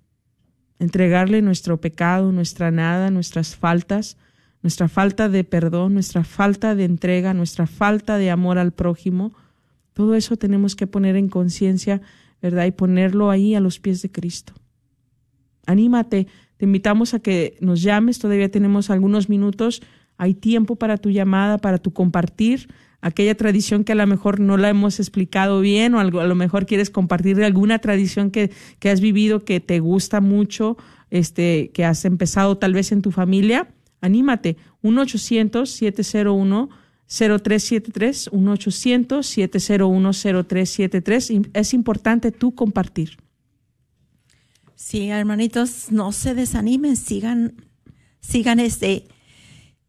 entregarle nuestro pecado, nuestra nada, nuestras faltas, nuestra falta de perdón, nuestra falta de entrega, nuestra falta de amor al prójimo. Todo eso tenemos que poner en conciencia, ¿verdad? Y ponerlo ahí a los pies de Cristo. Anímate, te invitamos a que nos llames, todavía tenemos algunos minutos, hay tiempo para tu llamada, para tu compartir aquella tradición que a lo mejor no la hemos explicado bien o a lo mejor quieres compartir de alguna tradición que, que has vivido que te gusta mucho, este, que has empezado tal vez en tu familia, anímate. 1-800-701. 0373 1-800-701-0373. Es importante tú compartir. Sí, hermanitos, no se desanimen, sigan, sigan este,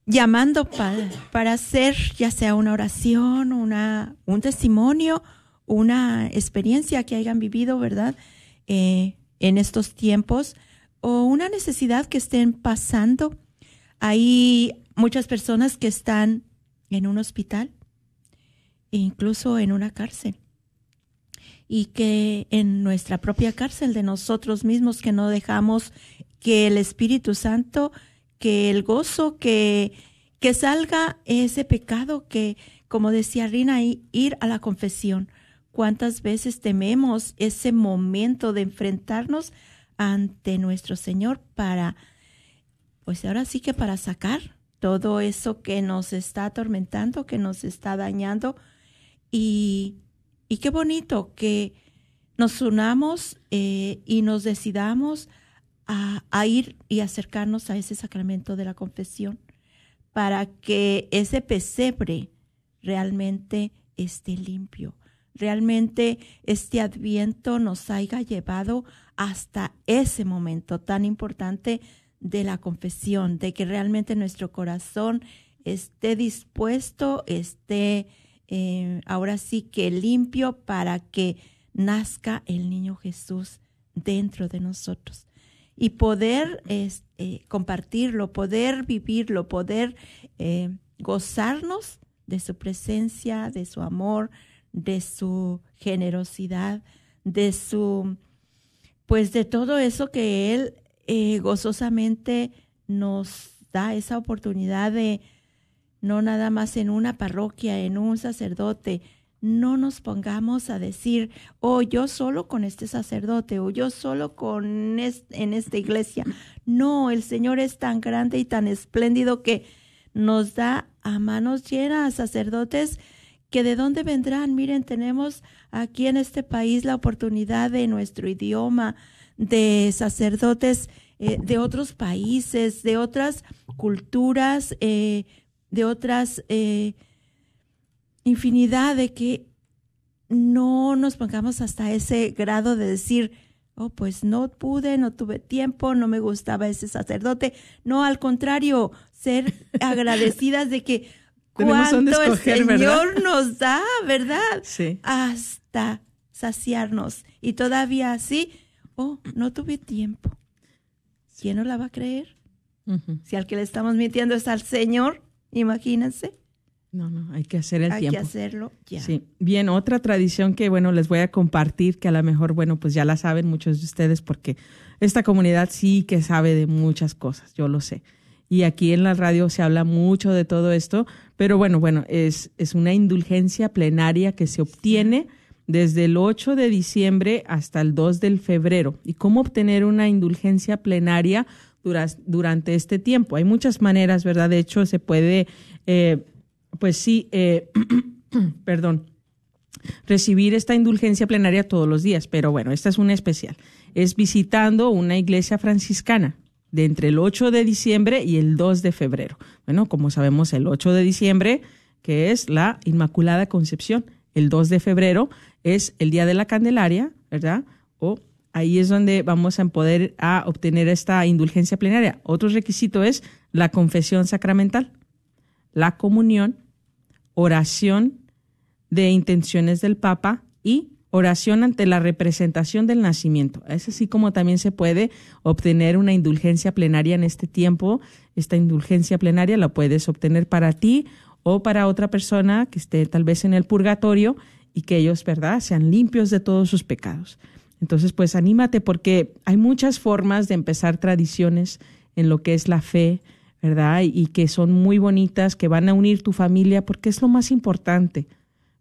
llamando para, hacer ya sea una oración, una, un testimonio, una experiencia que hayan vivido, ¿verdad? Eh, en estos tiempos o una necesidad que estén pasando. Hay muchas personas que están en un hospital e incluso en una cárcel y que en nuestra propia cárcel de nosotros mismos que no dejamos que el Espíritu Santo que el gozo, que, que salga ese pecado que, como decía Rina, ir a la confesión. ¿Cuántas veces tememos ese momento de enfrentarnos ante nuestro Señor para, pues ahora sí que para sacar todo eso que nos está atormentando, que nos está dañando. Y, y qué bonito que nos unamos eh, y nos decidamos a, ir y acercarnos a ese sacramento de la confesión para que ese pesebre realmente esté limpio. Realmente este adviento nos haya llevado hasta ese momento tan importante de la confesión, de que realmente nuestro corazón esté dispuesto, esté eh, ahora sí que limpio para que nazca el niño Jesús dentro de nosotros y poder es, eh, compartirlo, poder vivirlo, poder eh, gozarnos de su presencia, de su amor, de su generosidad, de su, pues de todo eso que Él eh, gozosamente nos da esa oportunidad de no nada más en una parroquia, en un sacerdote, no nos pongamos a decir, oh, yo solo con este sacerdote o yo solo con en esta iglesia. No, el Señor es tan grande y tan espléndido que nos da a manos llenas sacerdotes que de dónde vendrán. Miren, tenemos aquí en este país la oportunidad de nuestro idioma, de sacerdotes eh, de otros países, de otras culturas, eh, de otras eh, infinidad de que no nos pongamos hasta ese grado de decir, oh, pues no pude, no tuve tiempo, no me gustaba ese sacerdote. No, al contrario, ser agradecidas de que cuánto el Señor nos da, ¿verdad? Sí. Hasta saciarnos. Y todavía así, oh, no tuve tiempo. ¿Quién no la va a creer? Si al que le estamos mintiendo es al Señor, imagínense. No, no, hay que hacer el Hay tiempo. que hacerlo ya. Sí, bien, otra tradición que, bueno, les voy a compartir, que a lo mejor, bueno, pues ya la saben muchos de ustedes, porque esta comunidad sí que sabe de muchas cosas, yo lo sé. Y aquí en la radio se habla mucho de todo esto, pero bueno, bueno, es, es una indulgencia plenaria que se obtiene desde el 8 de diciembre hasta el 2 del febrero. ¿Y cómo obtener una indulgencia plenaria dura- durante este tiempo? Hay muchas maneras, ¿verdad? De hecho, se puede, eh, pues sí, eh, perdón, recibir esta indulgencia plenaria todos los días, pero bueno, esta es una especial. Es visitando una iglesia franciscana de entre el 8 de diciembre y el 2 de febrero. Bueno, como sabemos, el 8 de diciembre, que es la Inmaculada Concepción, el 2 de febrero es el Día de la Candelaria, ¿verdad? O ahí es donde vamos a poder a obtener esta indulgencia plenaria. Otro requisito es la confesión sacramental, la comunión, oración de intenciones del Papa y oración ante la representación del nacimiento. Es así como también se puede obtener una indulgencia plenaria en este tiempo. Esta indulgencia plenaria la puedes obtener para ti o para otra persona que esté tal vez en el purgatorio y que ellos, ¿verdad?, sean limpios de todos sus pecados. Entonces, pues anímate porque hay muchas formas de empezar tradiciones en lo que es la fe, ¿verdad? Y, que son muy bonitas, que van a unir tu familia, porque es lo más importante,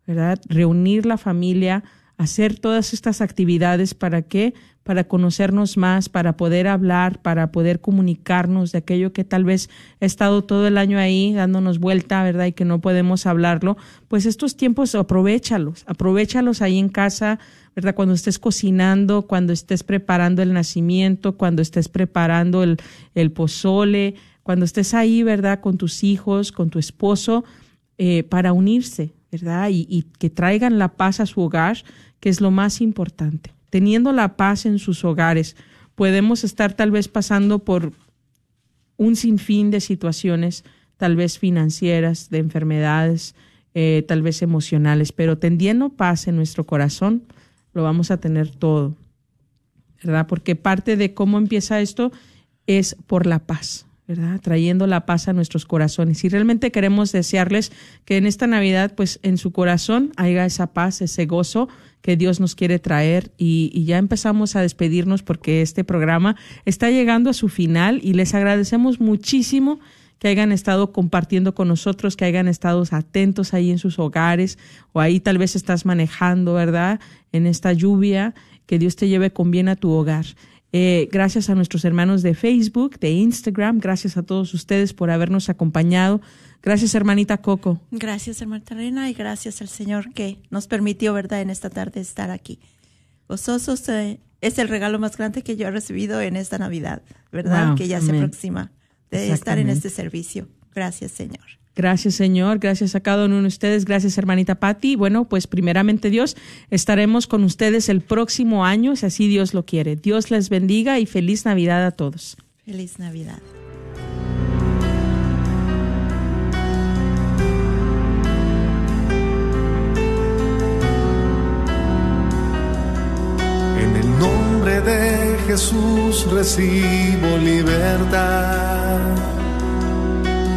¿verdad? Reunir la familia, hacer todas estas actividades para qué? Para conocernos más, para poder hablar, para poder comunicarnos de aquello que tal vez ha estado todo el año ahí dándonos vuelta, ¿verdad? Y que no podemos hablarlo. Pues estos tiempos aprovechalos, aprovechalos ahí en casa, ¿verdad? Cuando estés cocinando, cuando estés preparando el nacimiento, cuando estés preparando el, el pozole, cuando estés ahí, ¿verdad? Con tus hijos, con tu esposo, eh, para unirse, ¿verdad? Y, que traigan la paz a su hogar, que es lo más importante. Teniendo la paz en sus hogares, podemos estar tal vez pasando por un sinfín de situaciones, tal vez financieras, de enfermedades, eh, tal vez emocionales, pero teniendo paz en nuestro corazón, lo vamos a tener todo, ¿verdad? Porque parte de cómo empieza esto es por la paz, ¿verdad? Trayendo la paz a nuestros corazones. Y realmente queremos desearles que en esta Navidad, pues en su corazón haya esa paz, ese gozo que Dios nos quiere traer. Y, y ya empezamos a despedirnos porque este programa está llegando a su final y les agradecemos muchísimo que hayan estado compartiendo con nosotros, que hayan estado atentos ahí en sus hogares o ahí tal vez estás manejando, ¿verdad? En esta lluvia, que Dios te lleve con bien a tu hogar. Eh, gracias a nuestros hermanos de Facebook, de Instagram. Gracias a todos ustedes por habernos acompañado. Gracias, hermanita Coco. Gracias, hermanita Reina, y gracias al Señor que nos permitió, ¿verdad?, en esta tarde estar aquí. Gozosos eh, es el regalo más grande que yo he recibido en esta Navidad, ¿verdad? Wow, que ya se aproxima de estar en este servicio. Gracias, Señor. Gracias, Señor. Gracias a cada uno de ustedes. Gracias, hermanita Patti. Bueno, pues primeramente Dios, estaremos con ustedes el próximo año, si así Dios lo quiere. Dios les bendiga y feliz Navidad a todos. Feliz Navidad. En el nombre de Jesús recibo libertad.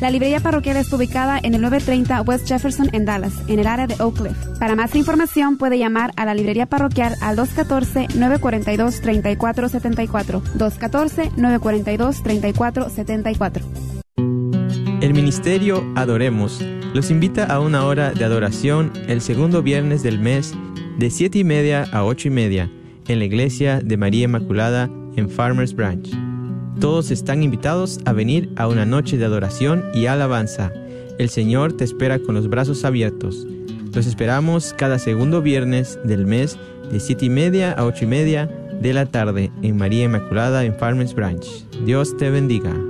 La librería parroquial está ubicada en el 930 West Jefferson en Dallas, en el área de Oak Cliff. Para más información puede llamar a la librería parroquial al 214-942-3474. 214-942-3474. El Ministerio Adoremos los invita a una hora de adoración el segundo viernes del mes de 7 y media a 8 y media en la iglesia de María Inmaculada en Farmers Branch. Todos están invitados a venir a una noche de adoración y alabanza. El Señor te espera con los brazos abiertos. Los esperamos cada segundo viernes del mes de 7 y media a 8 y media de la tarde en María Inmaculada en Farmers Branch. Dios te bendiga.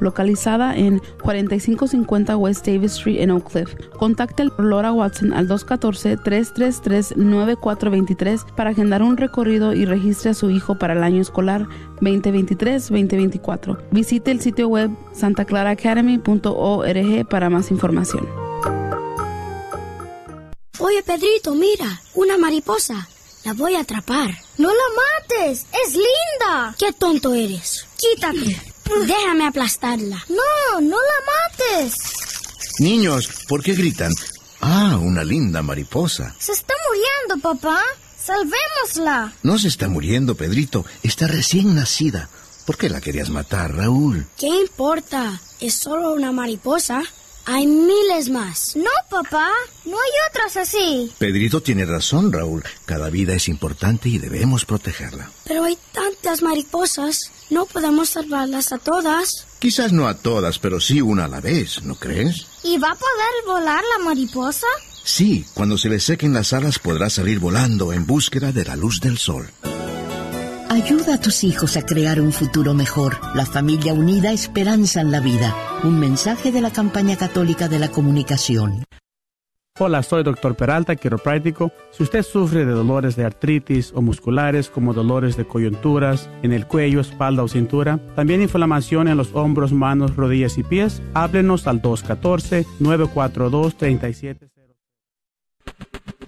Localizada en 4550 West Davis Street en Oak Cliff. Contacte a Laura Watson al 214-333-9423 para agendar un recorrido y registre a su hijo para el año escolar 2023-2024. Visite el sitio web santaclaraacademy.org para más información. Oye, Pedrito, mira, una mariposa. La voy a atrapar. No la mates, es linda. Qué tonto eres. Quítate. Déjame aplastarla. No, no la mates. Niños, ¿por qué gritan? Ah, una linda mariposa. Se está muriendo, papá. Salvémosla. No se está muriendo, Pedrito. Está recién nacida. ¿Por qué la querías matar, Raúl? ¿Qué importa? Es solo una mariposa. Hay miles más. No, papá. No hay otras así. Pedrito tiene razón, Raúl. Cada vida es importante y debemos protegerla. Pero hay tantas mariposas. No podemos salvarlas a todas. Quizás no a todas, pero sí una a la vez, ¿no crees? ¿Y va a poder volar la mariposa? Sí, cuando se le sequen las alas podrá salir volando en búsqueda de la luz del sol. Ayuda a tus hijos a crear un futuro mejor. La familia unida esperanza en la vida. Un mensaje de la campaña católica de la comunicación. Hola, soy Dr. Peralta, quiropráctico. Si usted sufre de dolores de artritis o musculares como dolores de coyunturas en el cuello, espalda o cintura, también inflamación en los hombros, manos, rodillas y pies, háblenos al 214-942-3700.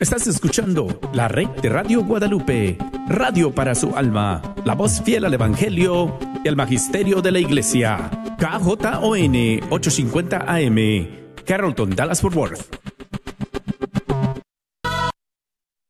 Estás escuchando la red de Radio Guadalupe, radio para su alma, la voz fiel al Evangelio y al Magisterio de la Iglesia. KJON 850 AM, Carrollton, Dallas Fort Worth.